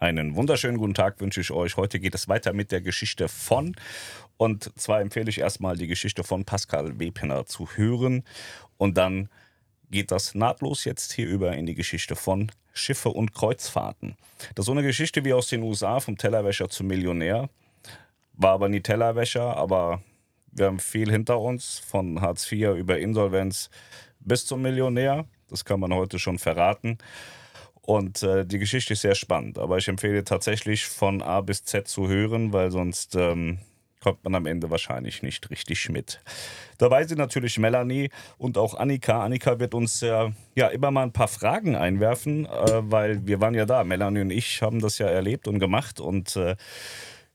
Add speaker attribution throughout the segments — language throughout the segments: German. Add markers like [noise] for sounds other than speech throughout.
Speaker 1: Einen wunderschönen guten Tag wünsche ich euch. Heute geht es weiter mit der Geschichte von. Und zwar empfehle ich erstmal die Geschichte von Pascal Wepener zu hören. Und dann geht das nahtlos jetzt hier über in die Geschichte von Schiffe und Kreuzfahrten. Das ist so eine Geschichte wie aus den USA, vom Tellerwäscher zum Millionär. War aber nie Tellerwäscher, aber wir haben viel hinter uns, von Hartz IV über Insolvenz bis zum Millionär. Das kann man heute schon verraten. Und äh, die Geschichte ist sehr spannend, aber ich empfehle tatsächlich von A bis Z zu hören, weil sonst ähm, kommt man am Ende wahrscheinlich nicht richtig mit. Dabei sind natürlich Melanie und auch Annika. Annika wird uns äh, ja immer mal ein paar Fragen einwerfen, äh, weil wir waren ja da. Melanie und ich haben das ja erlebt und gemacht und äh,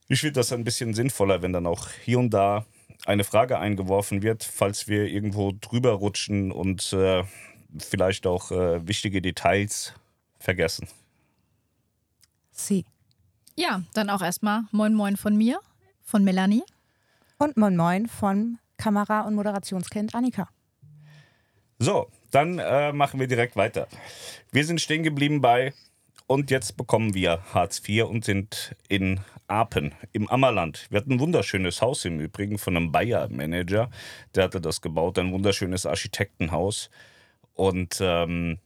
Speaker 1: ich finde das ein bisschen sinnvoller, wenn dann auch hier und da eine Frage eingeworfen wird, falls wir irgendwo drüber rutschen und äh, vielleicht auch äh, wichtige Details vergessen.
Speaker 2: Sie.
Speaker 3: Ja, dann auch erstmal Moin Moin von mir, von Melanie.
Speaker 2: Und Moin Moin von Kamera- und Moderationskind Annika.
Speaker 1: So, dann äh, machen wir direkt weiter. Wir sind stehen geblieben bei und jetzt bekommen wir Hartz IV und sind in Apen im Ammerland. Wir hatten ein wunderschönes Haus im Übrigen von einem Bayer-Manager. Der hatte das gebaut, ein wunderschönes Architektenhaus. Und ähm,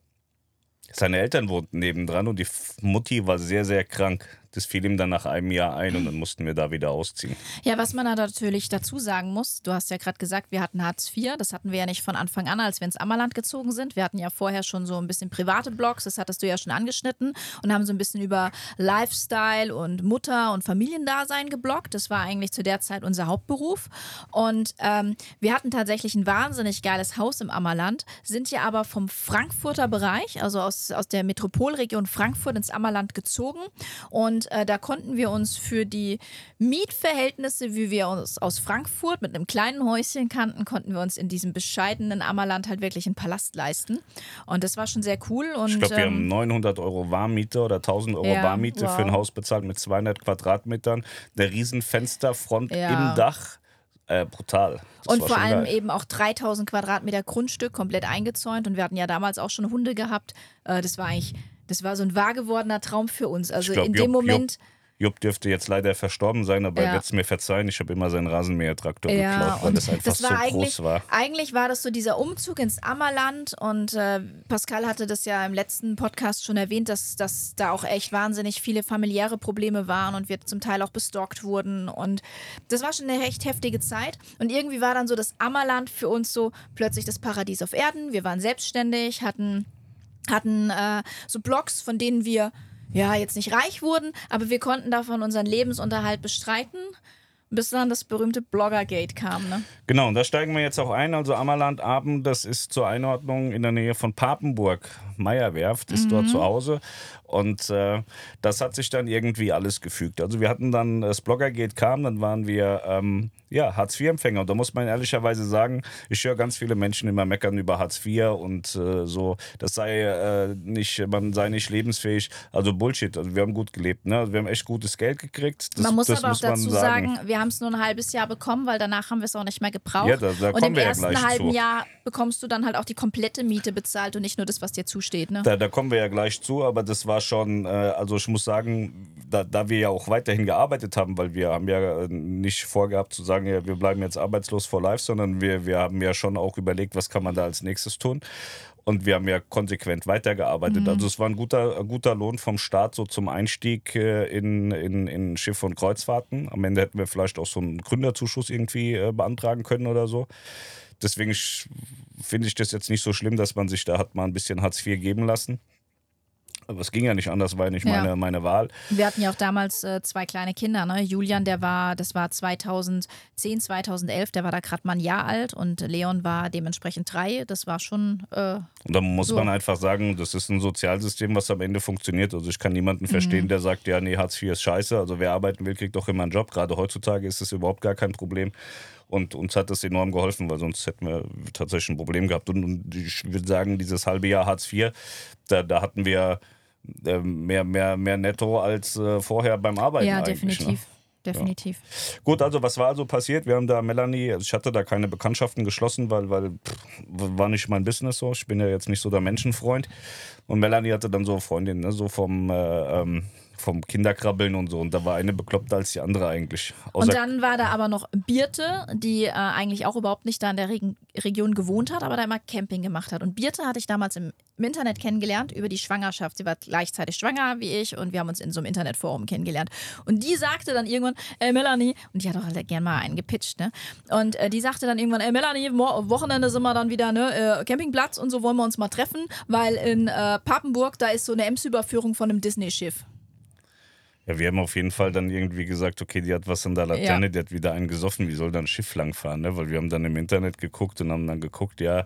Speaker 1: seine Eltern wohnten nebendran und die Mutti war sehr, sehr krank. Das fiel ihm dann nach einem Jahr ein und dann mussten wir da wieder ausziehen.
Speaker 3: Ja, was man da natürlich dazu sagen muss, du hast ja gerade gesagt, wir hatten Hartz IV, das hatten wir ja nicht von Anfang an, als wir ins Ammerland gezogen sind. Wir hatten ja vorher schon so ein bisschen private Blogs, das hattest du ja schon angeschnitten und haben so ein bisschen über Lifestyle und Mutter- und Familiendasein gebloggt. Das war eigentlich zu der Zeit unser Hauptberuf. Und ähm, wir hatten tatsächlich ein wahnsinnig geiles Haus im Ammerland, sind ja aber vom Frankfurter Bereich, also aus, aus der Metropolregion Frankfurt ins Ammerland gezogen und äh, da konnten wir uns für die Mietverhältnisse, wie wir uns aus Frankfurt mit einem kleinen Häuschen kannten, konnten wir uns in diesem bescheidenen Ammerland halt wirklich einen Palast leisten. Und das war schon sehr cool. Und,
Speaker 1: ich glaube, wir
Speaker 3: ähm,
Speaker 1: haben 900 Euro Warmmiete oder 1000 Euro
Speaker 3: Ja,
Speaker 1: Warmmiete
Speaker 3: wow.
Speaker 1: für ein Haus bezahlt mit 200 Quadratmetern, eine riesen Fensterfront
Speaker 3: Ja.
Speaker 1: im Dach. Äh, brutal. Das
Speaker 3: Und vor allem
Speaker 1: geil.
Speaker 3: eben auch 3000 Quadratmeter Grundstück komplett eingezäunt. Und wir hatten ja damals auch schon Hunde gehabt. Äh, das war eigentlich, das war so ein wahr gewordener Traum für uns. Also
Speaker 1: glaub,
Speaker 3: in dem Moment.
Speaker 1: Jupp dürfte jetzt leider verstorben sein, aber er
Speaker 3: Ja.
Speaker 1: wird es mir verzeihen. Ich habe immer seinen Rasenmähertraktor
Speaker 3: Ja,
Speaker 1: geklaut, weil
Speaker 3: und
Speaker 1: das einfach
Speaker 3: das war
Speaker 1: so
Speaker 3: eigentlich,
Speaker 1: groß war.
Speaker 3: eigentlich war das so dieser Umzug ins Ammerland und äh, Pascal hatte das ja im letzten Podcast schon erwähnt, dass, dass da auch echt wahnsinnig viele familiäre Probleme waren und wir zum Teil auch bestalkt wurden und das war schon eine recht heftige Zeit und irgendwie war dann so das Ammerland für uns so plötzlich das Paradies auf Erden. Wir waren selbstständig, hatten hatten äh, so Blogs, von denen wir ja jetzt nicht reich wurden, aber wir konnten davon unseren Lebensunterhalt bestreiten, bis dann das berühmte Bloggergate kam. Ne?
Speaker 1: Genau, und da steigen wir jetzt auch ein. Also Ammerland Aben, das ist zur Einordnung in der Nähe von Papenburg. Meyerwerft ist
Speaker 3: Mhm.
Speaker 1: dort zu Hause. Und äh, das hat sich dann irgendwie alles gefügt. Also wir hatten dann, das Bloggergate kam, dann waren wir ähm, ja, Hartz-IV-Empfänger. Und da muss man ehrlicherweise sagen, ich höre ganz viele Menschen immer meckern über Hartz IV und äh, so, das sei äh, nicht, man sei nicht lebensfähig. Also Bullshit. Also wir haben gut gelebt. Ne? Also wir haben echt gutes Geld gekriegt. Das,
Speaker 3: man muss aber auch
Speaker 1: muss man
Speaker 3: dazu sagen, wir haben es nur ein halbes Jahr bekommen, weil danach haben wir es auch nicht mehr gebraucht.
Speaker 1: Ja, da- da
Speaker 3: und
Speaker 1: kommen
Speaker 3: im
Speaker 1: wir ja
Speaker 3: ersten
Speaker 1: gleich
Speaker 3: halben
Speaker 1: zu.
Speaker 3: Jahr bekommst du dann halt auch die komplette Miete bezahlt und nicht nur das, was dir zusteht. Ne?
Speaker 1: Da, da kommen wir ja gleich zu, aber das war schon, äh, also ich muss sagen, da, da wir ja auch weiterhin gearbeitet haben, weil wir haben ja äh, nicht vorgehabt zu sagen, ja, wir bleiben jetzt arbeitslos for life, sondern wir, wir haben ja schon auch überlegt, was kann man da als nächstes tun. Und wir haben ja konsequent weitergearbeitet. Also es war ein guter, ein guter Lohn vom Staat so zum Einstieg äh, in, in, in Schiff- und Kreuzfahrten. Am Ende hätten wir vielleicht auch so einen Gründerzuschuss irgendwie äh, beantragen können oder so. Deswegen finde ich das jetzt nicht so schlimm, dass man sich da hat mal ein bisschen Hartz IV geben lassen. Aber es ging ja nicht anders, war ja nicht
Speaker 3: Ja.
Speaker 1: meine, meine Wahl.
Speaker 3: Wir hatten ja auch damals äh, zwei kleine Kinder. Ne? Julian, der war, das war 2010, 2011, der war da gerade mal ein Jahr alt und Leon war dementsprechend drei. Das war schon. Äh,
Speaker 1: Und da muss
Speaker 3: So.
Speaker 1: man einfach sagen, das ist ein Sozialsystem, was am Ende funktioniert. Also ich kann niemanden verstehen,
Speaker 3: Mhm.
Speaker 1: der sagt, ja, nee, Hartz IV ist scheiße. Also wer arbeiten will, kriegt doch immer einen Job. Gerade heutzutage ist das überhaupt gar kein Problem. Und uns hat das enorm geholfen, weil sonst hätten wir tatsächlich ein Problem gehabt. Und, und ich würde sagen, dieses halbe Jahr Hartz IV, da, da hatten wir mehr, mehr, mehr netto als äh, vorher beim Arbeiten.
Speaker 3: ja, definitiv.
Speaker 1: Ne?
Speaker 3: Definitiv.
Speaker 1: Gut, also was war also passiert? Wir haben da Melanie, also ich hatte da keine Bekanntschaften geschlossen, weil, weil pff, war nicht mein Business so. Ich bin ja jetzt nicht so der Menschenfreund. Und Melanie hatte dann so Freundinnen, ne, so vom, äh, ähm, vom Kinderkrabbeln und so. Und da war eine bekloppter als die andere eigentlich. Außer
Speaker 3: Und dann war da aber noch Birte, die äh, eigentlich auch überhaupt nicht da in der Reg Region gewohnt hat, aber da immer Camping gemacht hat. Und Birte hatte ich damals im, im Internet kennengelernt über die Schwangerschaft. Sie war gleichzeitig schwanger wie ich und wir haben uns in so einem Internetforum kennengelernt. Und die sagte dann irgendwann, ey Melanie, und die hat auch gern mal einen gepitcht, ne? Und äh, die sagte dann irgendwann, ey Melanie, Wochenende sind wir dann wieder, ne? Äh, Campingplatz und so wollen wir uns mal treffen, weil in äh, Papenburg, da ist so eine Ems-Überführung von einem Disney-Schiff.
Speaker 1: Ja, wir haben auf jeden Fall dann irgendwie gesagt, okay, die hat was an der Laterne,
Speaker 3: Ja.
Speaker 1: die hat wieder einen gesoffen, wie soll da ein Schiff langfahren, ne? Weil wir haben dann im Internet geguckt und haben dann geguckt, ja,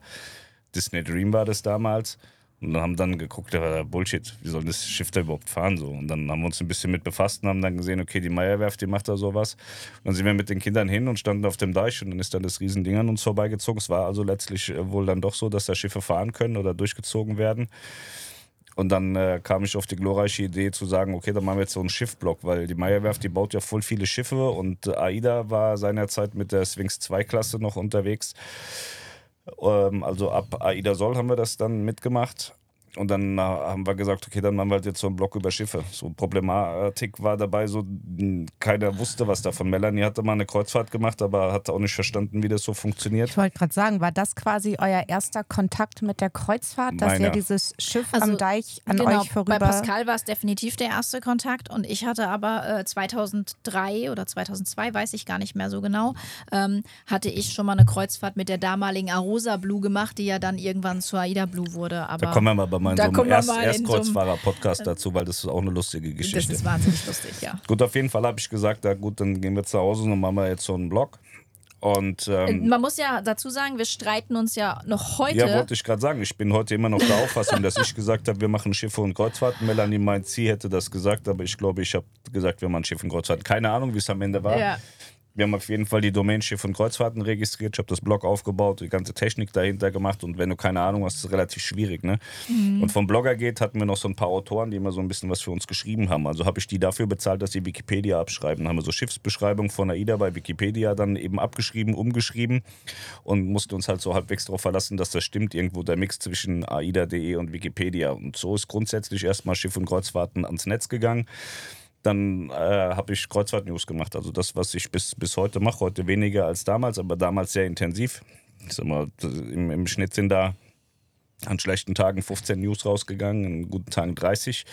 Speaker 1: Disney Dream war das damals. Und dann haben dann geguckt, ja, Bullshit, wie soll das Schiff da überhaupt fahren so? Und dann haben wir uns ein bisschen mit befasst und haben dann gesehen, okay, die Meierwerft, die macht da sowas. Und dann sind wir mit den Kindern hin und standen auf dem Deich und dann ist dann das Riesending an uns vorbeigezogen. Es war also letztlich äh, wohl dann doch so, dass da Schiffe fahren können oder durchgezogen werden. Und dann äh, kam ich auf die glorreiche Idee zu sagen, okay, dann machen wir jetzt so einen Schiffblock, weil die Meierwerft, die baut ja voll viele Schiffe und äh, AIDA war seinerzeit mit der Sphinx 2-Klasse noch unterwegs. Ähm, also ab AIDA Soll haben wir das dann mitgemacht. Und dann äh, haben wir gesagt, okay, dann machen wir halt jetzt so einen Block über Schiffe. So Problematik war dabei, so mh, keiner wusste was davon. Melanie hatte mal eine Kreuzfahrt gemacht, aber hat auch nicht verstanden, wie das so funktioniert.
Speaker 2: Ich wollte gerade sagen, war das quasi euer erster Kontakt mit der Kreuzfahrt, dass
Speaker 1: Meiner.
Speaker 2: ihr dieses Schiff
Speaker 3: Also,
Speaker 2: am Deich an
Speaker 3: genau,
Speaker 2: euch vorüber...
Speaker 3: Bei Pascal war es definitiv der erste Kontakt und ich hatte aber äh, 2003 oder 2002, weiß ich gar nicht mehr so genau, ähm, hatte ich schon mal eine Kreuzfahrt mit der damaligen Arosa Blue gemacht, die ja dann irgendwann zur Aida Blue wurde. Aber
Speaker 1: Da kommen wir mal bei meinem
Speaker 3: Da
Speaker 1: so einem Erst
Speaker 3: mal in
Speaker 1: Erstkreuzfahrer-Podcast dazu, weil das ist auch eine lustige
Speaker 3: das
Speaker 1: Geschichte.
Speaker 3: ist wahnsinnig lustig, ja. [laughs]
Speaker 1: Gut, auf jeden Fall habe ich gesagt, na gut, dann gehen wir zu Hause und machen wir jetzt so einen Blog. Und ähm,
Speaker 3: Man muss ja dazu sagen, wir streiten uns ja noch heute.
Speaker 1: ja, wollte ich gerade sagen, ich bin heute immer noch der [laughs] Auffassung, dass ich gesagt habe, wir machen Schiffe und Kreuzfahrten. Melanie meint, sie hätte das gesagt, aber ich glaube, ich habe gesagt, wir machen Schiffe und Kreuzfahrten. Keine Ahnung, wie es am Ende war.
Speaker 3: Ja.
Speaker 1: Wir haben auf jeden Fall die Domain Schiff und Kreuzfahrten registriert. Ich habe das Blog aufgebaut, die ganze Technik dahinter gemacht. Und wenn du keine Ahnung hast, ist es relativ schwierig. Ne?
Speaker 3: Mhm.
Speaker 1: Und vom Blogger geht, hatten wir noch so ein paar Autoren, die immer so ein bisschen was für uns geschrieben haben. Also habe ich die dafür bezahlt, dass sie Wikipedia abschreiben. Dann haben wir so Schiffsbeschreibung von AIDA bei Wikipedia dann eben abgeschrieben, umgeschrieben und mussten uns halt so halbwegs darauf verlassen, dass das stimmt. Irgendwo der Mix zwischen AIDA.de und Wikipedia. Und so ist grundsätzlich erstmal Schiff und Kreuzfahrten ans Netz gegangen dann äh, habe ich Kreuzfahrt-News gemacht. Also das, was ich bis, bis heute mache, heute weniger als damals, aber damals sehr intensiv. Ich sag mal, im, im Schnitt sind da an schlechten Tagen 15 News rausgegangen, an guten Tagen 30.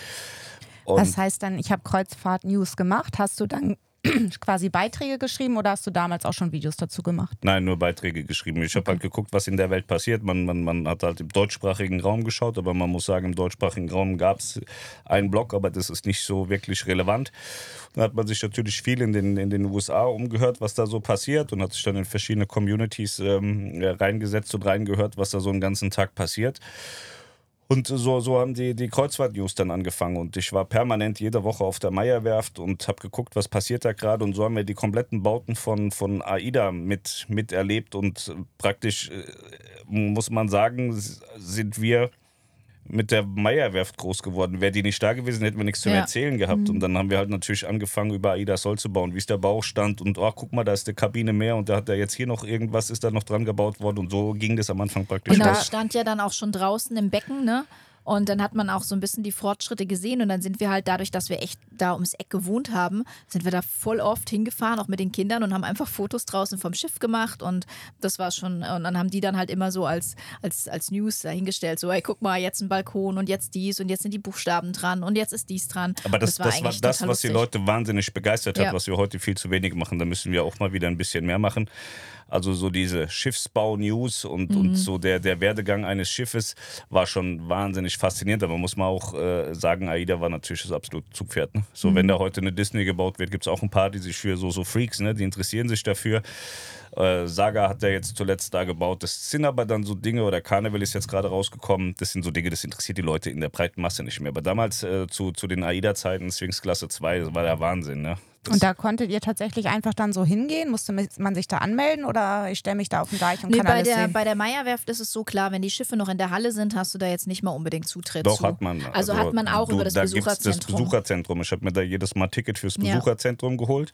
Speaker 1: Und
Speaker 2: das heißt dann, ich habe Kreuzfahrt News gemacht. Hast du dann [clears throat] quasi Beiträge geschrieben oder hast du damals auch schon Videos dazu gemacht?
Speaker 1: Nein, nur Beiträge geschrieben. Ich habe halt geguckt, was in der Welt passiert. Man, man, man hat halt im deutschsprachigen Raum geschaut, aber man muss sagen, im deutschsprachigen Raum gab es einen Blog, aber das ist nicht so wirklich relevant. Dann hat man sich natürlich viel in den, in den USA umgehört, was da so passiert und hat sich dann in verschiedene Communities ähm, reingesetzt und reingehört, was da so einen ganzen Tag passiert. Und so, so haben die, die Kreuzfahrt-News dann angefangen. Und ich war permanent jede Woche auf der Meierwerft und habe geguckt, was passiert da gerade. Und so haben wir die kompletten Bauten von, von AIDA mit, miterlebt. Und praktisch, äh, muss man sagen, sind wir mit der Meierwerft groß geworden. Wäre die nicht da gewesen, hätten wir nichts zum
Speaker 3: Ja.
Speaker 1: Erzählen gehabt. Und dann haben wir halt natürlich angefangen, über AIDA Soll zu bauen, wie ist der Baustand und oh, guck mal, da ist eine Kabine mehr und da hat er jetzt hier noch irgendwas, ist da noch dran gebaut worden. Und so ging das am Anfang praktisch
Speaker 3: Und
Speaker 2: da-
Speaker 3: stand ja dann auch schon draußen im Becken, ne? Und dann hat man auch so ein bisschen die Fortschritte gesehen und dann sind wir halt dadurch, dass wir echt da ums Eck gewohnt haben, sind wir da voll oft hingefahren, auch mit den Kindern und haben einfach Fotos draußen vom Schiff gemacht und das war schon, und dann haben die dann halt immer so als, als, als News dahingestellt, so, ey, guck mal, jetzt ein Balkon und jetzt dies und jetzt sind die Buchstaben dran und jetzt ist dies dran.
Speaker 1: Aber das, das war das,
Speaker 3: total
Speaker 1: was die. Leute wahnsinnig begeistert hat,
Speaker 3: Ja.
Speaker 1: was wir heute viel zu wenig machen. Da müssen wir auch mal wieder ein bisschen mehr machen. Also so diese Schiffsbau-News und,
Speaker 3: Mhm.
Speaker 1: und so der, der Werdegang eines Schiffes war schon wahnsinnig faszinierend. Aber muss man auch äh, sagen, AIDA war natürlich das absolute Zugpferd. Ne? So,
Speaker 3: Mhm.
Speaker 1: wenn da heute eine Disney gebaut wird, gibt es auch ein paar, die sich für so, so Freaks, ne? die interessieren sich dafür. Äh, Saga hat er jetzt zuletzt da gebaut. Das sind aber dann so Dinge, oder Carnival ist jetzt gerade rausgekommen, das sind so Dinge, das interessiert die Leute in der breiten Masse nicht mehr. Aber damals äh, zu, zu den AIDA-Zeiten, Sphinx Klasse 2, das war der Wahnsinn. Ne? Das,
Speaker 2: Und da konntet ihr tatsächlich einfach dann so hingehen? Musste man sich da anmelden oder ich stelle mich da auf den Deich und
Speaker 3: Nee,
Speaker 2: kann
Speaker 3: bei
Speaker 2: alles
Speaker 3: der,
Speaker 2: sehen?
Speaker 3: bei der Meierwerft ist es so klar, wenn die Schiffe noch in der Halle sind, hast du da jetzt nicht mal unbedingt Zutritt
Speaker 1: doch,
Speaker 3: zu.
Speaker 1: hat man.
Speaker 3: Also, hat man auch
Speaker 1: du,
Speaker 3: über das
Speaker 1: da
Speaker 3: Besucherzentrum.
Speaker 1: das Besucherzentrum. Ich habe mir da jedes Mal Ticket fürs
Speaker 3: Ja.
Speaker 1: Besucherzentrum geholt.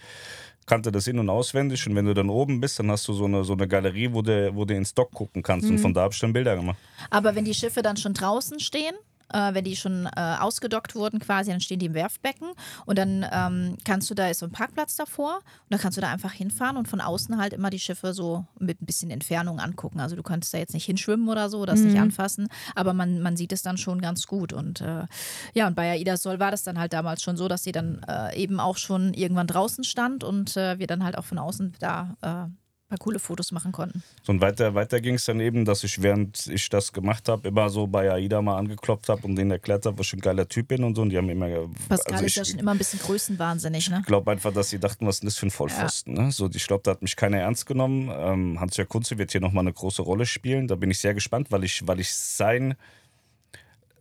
Speaker 1: Kannte das in- und auswendig. Und wenn du dann oben bist, dann hast du so eine, so eine Galerie, wo du, wo du in Stock gucken kannst.
Speaker 3: Mhm.
Speaker 1: Und von da habe ich dann Bilder gemacht.
Speaker 3: Aber wenn die Schiffe dann schon draußen stehen, äh, wenn die schon äh, ausgedockt wurden quasi, dann stehen die im Werfbecken und dann ähm, kannst du, da ist so ein Parkplatz davor und dann kannst du da einfach hinfahren und von außen halt immer die Schiffe so mit ein bisschen Entfernung angucken. Also du könntest da jetzt nicht hinschwimmen oder so, das
Speaker 2: Mhm.
Speaker 3: nicht anfassen, aber man, man sieht es dann schon ganz gut und äh, ja, und bei Aida Sol war das dann halt damals schon so, dass sie dann äh, eben auch schon irgendwann draußen stand und äh, wir dann halt auch von außen da äh, paar coole Fotos machen konnten.
Speaker 1: So und weiter, weiter ging es dann eben, dass ich, während ich das gemacht habe, immer so bei AIDA mal angeklopft habe und denen erklärt habe, was ich ein geiler Typ bin und so. Und die haben immer.
Speaker 3: Pascal
Speaker 1: also
Speaker 3: ist ja
Speaker 1: ich
Speaker 3: schon immer ein bisschen größenwahnsinnig, ne?
Speaker 1: glaube einfach, dass sie dachten, was ist denn das für ein Vollpfosten. Ne? So, ich glaube, da hat mich keiner ernst genommen. Ähm, Hans-Jörg Kunze wird hier nochmal eine große Rolle spielen. Da bin ich sehr gespannt, weil ich, weil ich sein,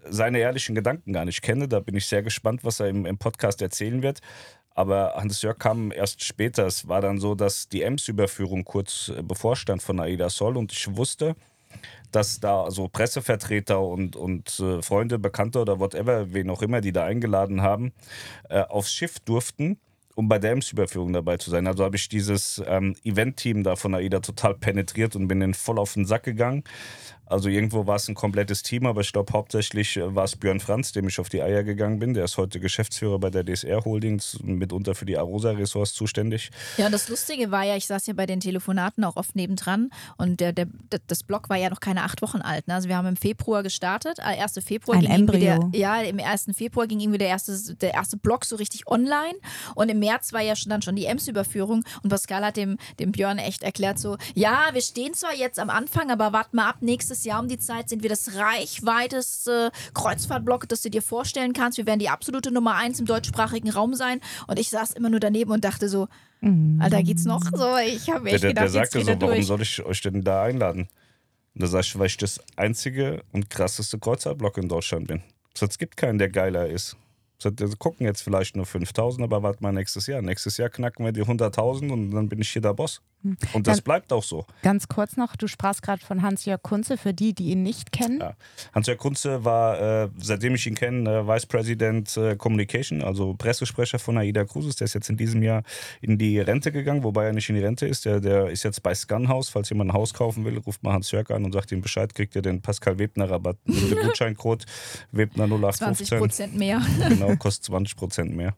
Speaker 1: seine ehrlichen Gedanken gar nicht kenne. Da bin ich sehr gespannt, was er im, im Podcast erzählen wird. Aber Hans-Jörg kam erst später. Es war dann so, dass die Ems-Überführung kurz äh, bevorstand von Aida Sol und ich wusste, dass da so Pressevertreter und, und äh, Freunde, Bekannte oder whatever, wen auch immer, die da eingeladen haben, äh, aufs Schiff durften, um bei der Ems-Überführung dabei zu sein. Also habe ich dieses ähm, Event-Team da von AIDA total penetriert und bin denen voll auf den Sack gegangen. Also irgendwo war es ein komplettes Team, aber ich glaube hauptsächlich äh, war es Björn Franz, dem ich auf die Eier gegangen bin. Der ist heute Geschäftsführer bei der DSR Holdings, mitunter für die Arosa Ressorts zuständig.
Speaker 3: Ja, und das Lustige war ja, ich saß ja bei den Telefonaten auch oft nebendran und der, der, das Blog war ja noch keine acht Wochen alt. Ne? Also wir haben im Februar gestartet, äh, 1. Februar
Speaker 2: Ein
Speaker 3: ging irgendwie der,
Speaker 2: Embryo.
Speaker 3: ja, im 1. Februar ging irgendwie der erste, der erste Blog so richtig online und im März war ja schon dann schon die Ems-Überführung und Pascal hat dem, dem Björn echt erklärt so, ja, wir stehen zwar jetzt am Anfang, aber wart mal ab, nächstes Jahr um die Zeit sind wir das reichweiteste Kreuzfahrtblog, das du dir vorstellen kannst. Wir werden die absolute Nummer eins im deutschsprachigen Raum sein und ich saß immer nur daneben und dachte so, Alter, geht's noch? So, ich habe echt
Speaker 1: der,
Speaker 3: gedacht,
Speaker 1: der sagte so, warum
Speaker 3: durch.
Speaker 1: soll ich euch denn da einladen? Und da sag ich, weil ich das einzige und krasseste Kreuzfahrtblock in Deutschland bin. Es gibt keinen, der geiler ist. Wir gucken jetzt vielleicht nur 5000, aber warte mal nächstes Jahr. Nächstes Jahr knacken wir die 100.000 und dann bin ich hier der Boss. Und das
Speaker 2: Dann-
Speaker 1: bleibt auch so.
Speaker 2: Ganz kurz noch, du sprachst gerade von Hans-Jörg Kunze, für die, die ihn nicht kennen.
Speaker 1: Ja. Hans-Jörg Kunze war, äh, seitdem ich ihn kenne, äh, Vice President äh, Communication, also Pressesprecher von AIDA Cruises. Der ist jetzt in diesem Jahr in die Rente gegangen, wobei er nicht in die Rente ist. Der, der ist jetzt bei Scunhouse. Falls jemand ein Haus kaufen will, ruft mal Hans-Jörg an und sagt ihm Bescheid, kriegt ihr den Pascal Webner-Rabatt mit dem Gutscheincode Webner
Speaker 3: 20
Speaker 1: 0815. [laughs]
Speaker 3: Prozent mehr. [laughs]
Speaker 1: Genau, kostet 20 Prozent mehr.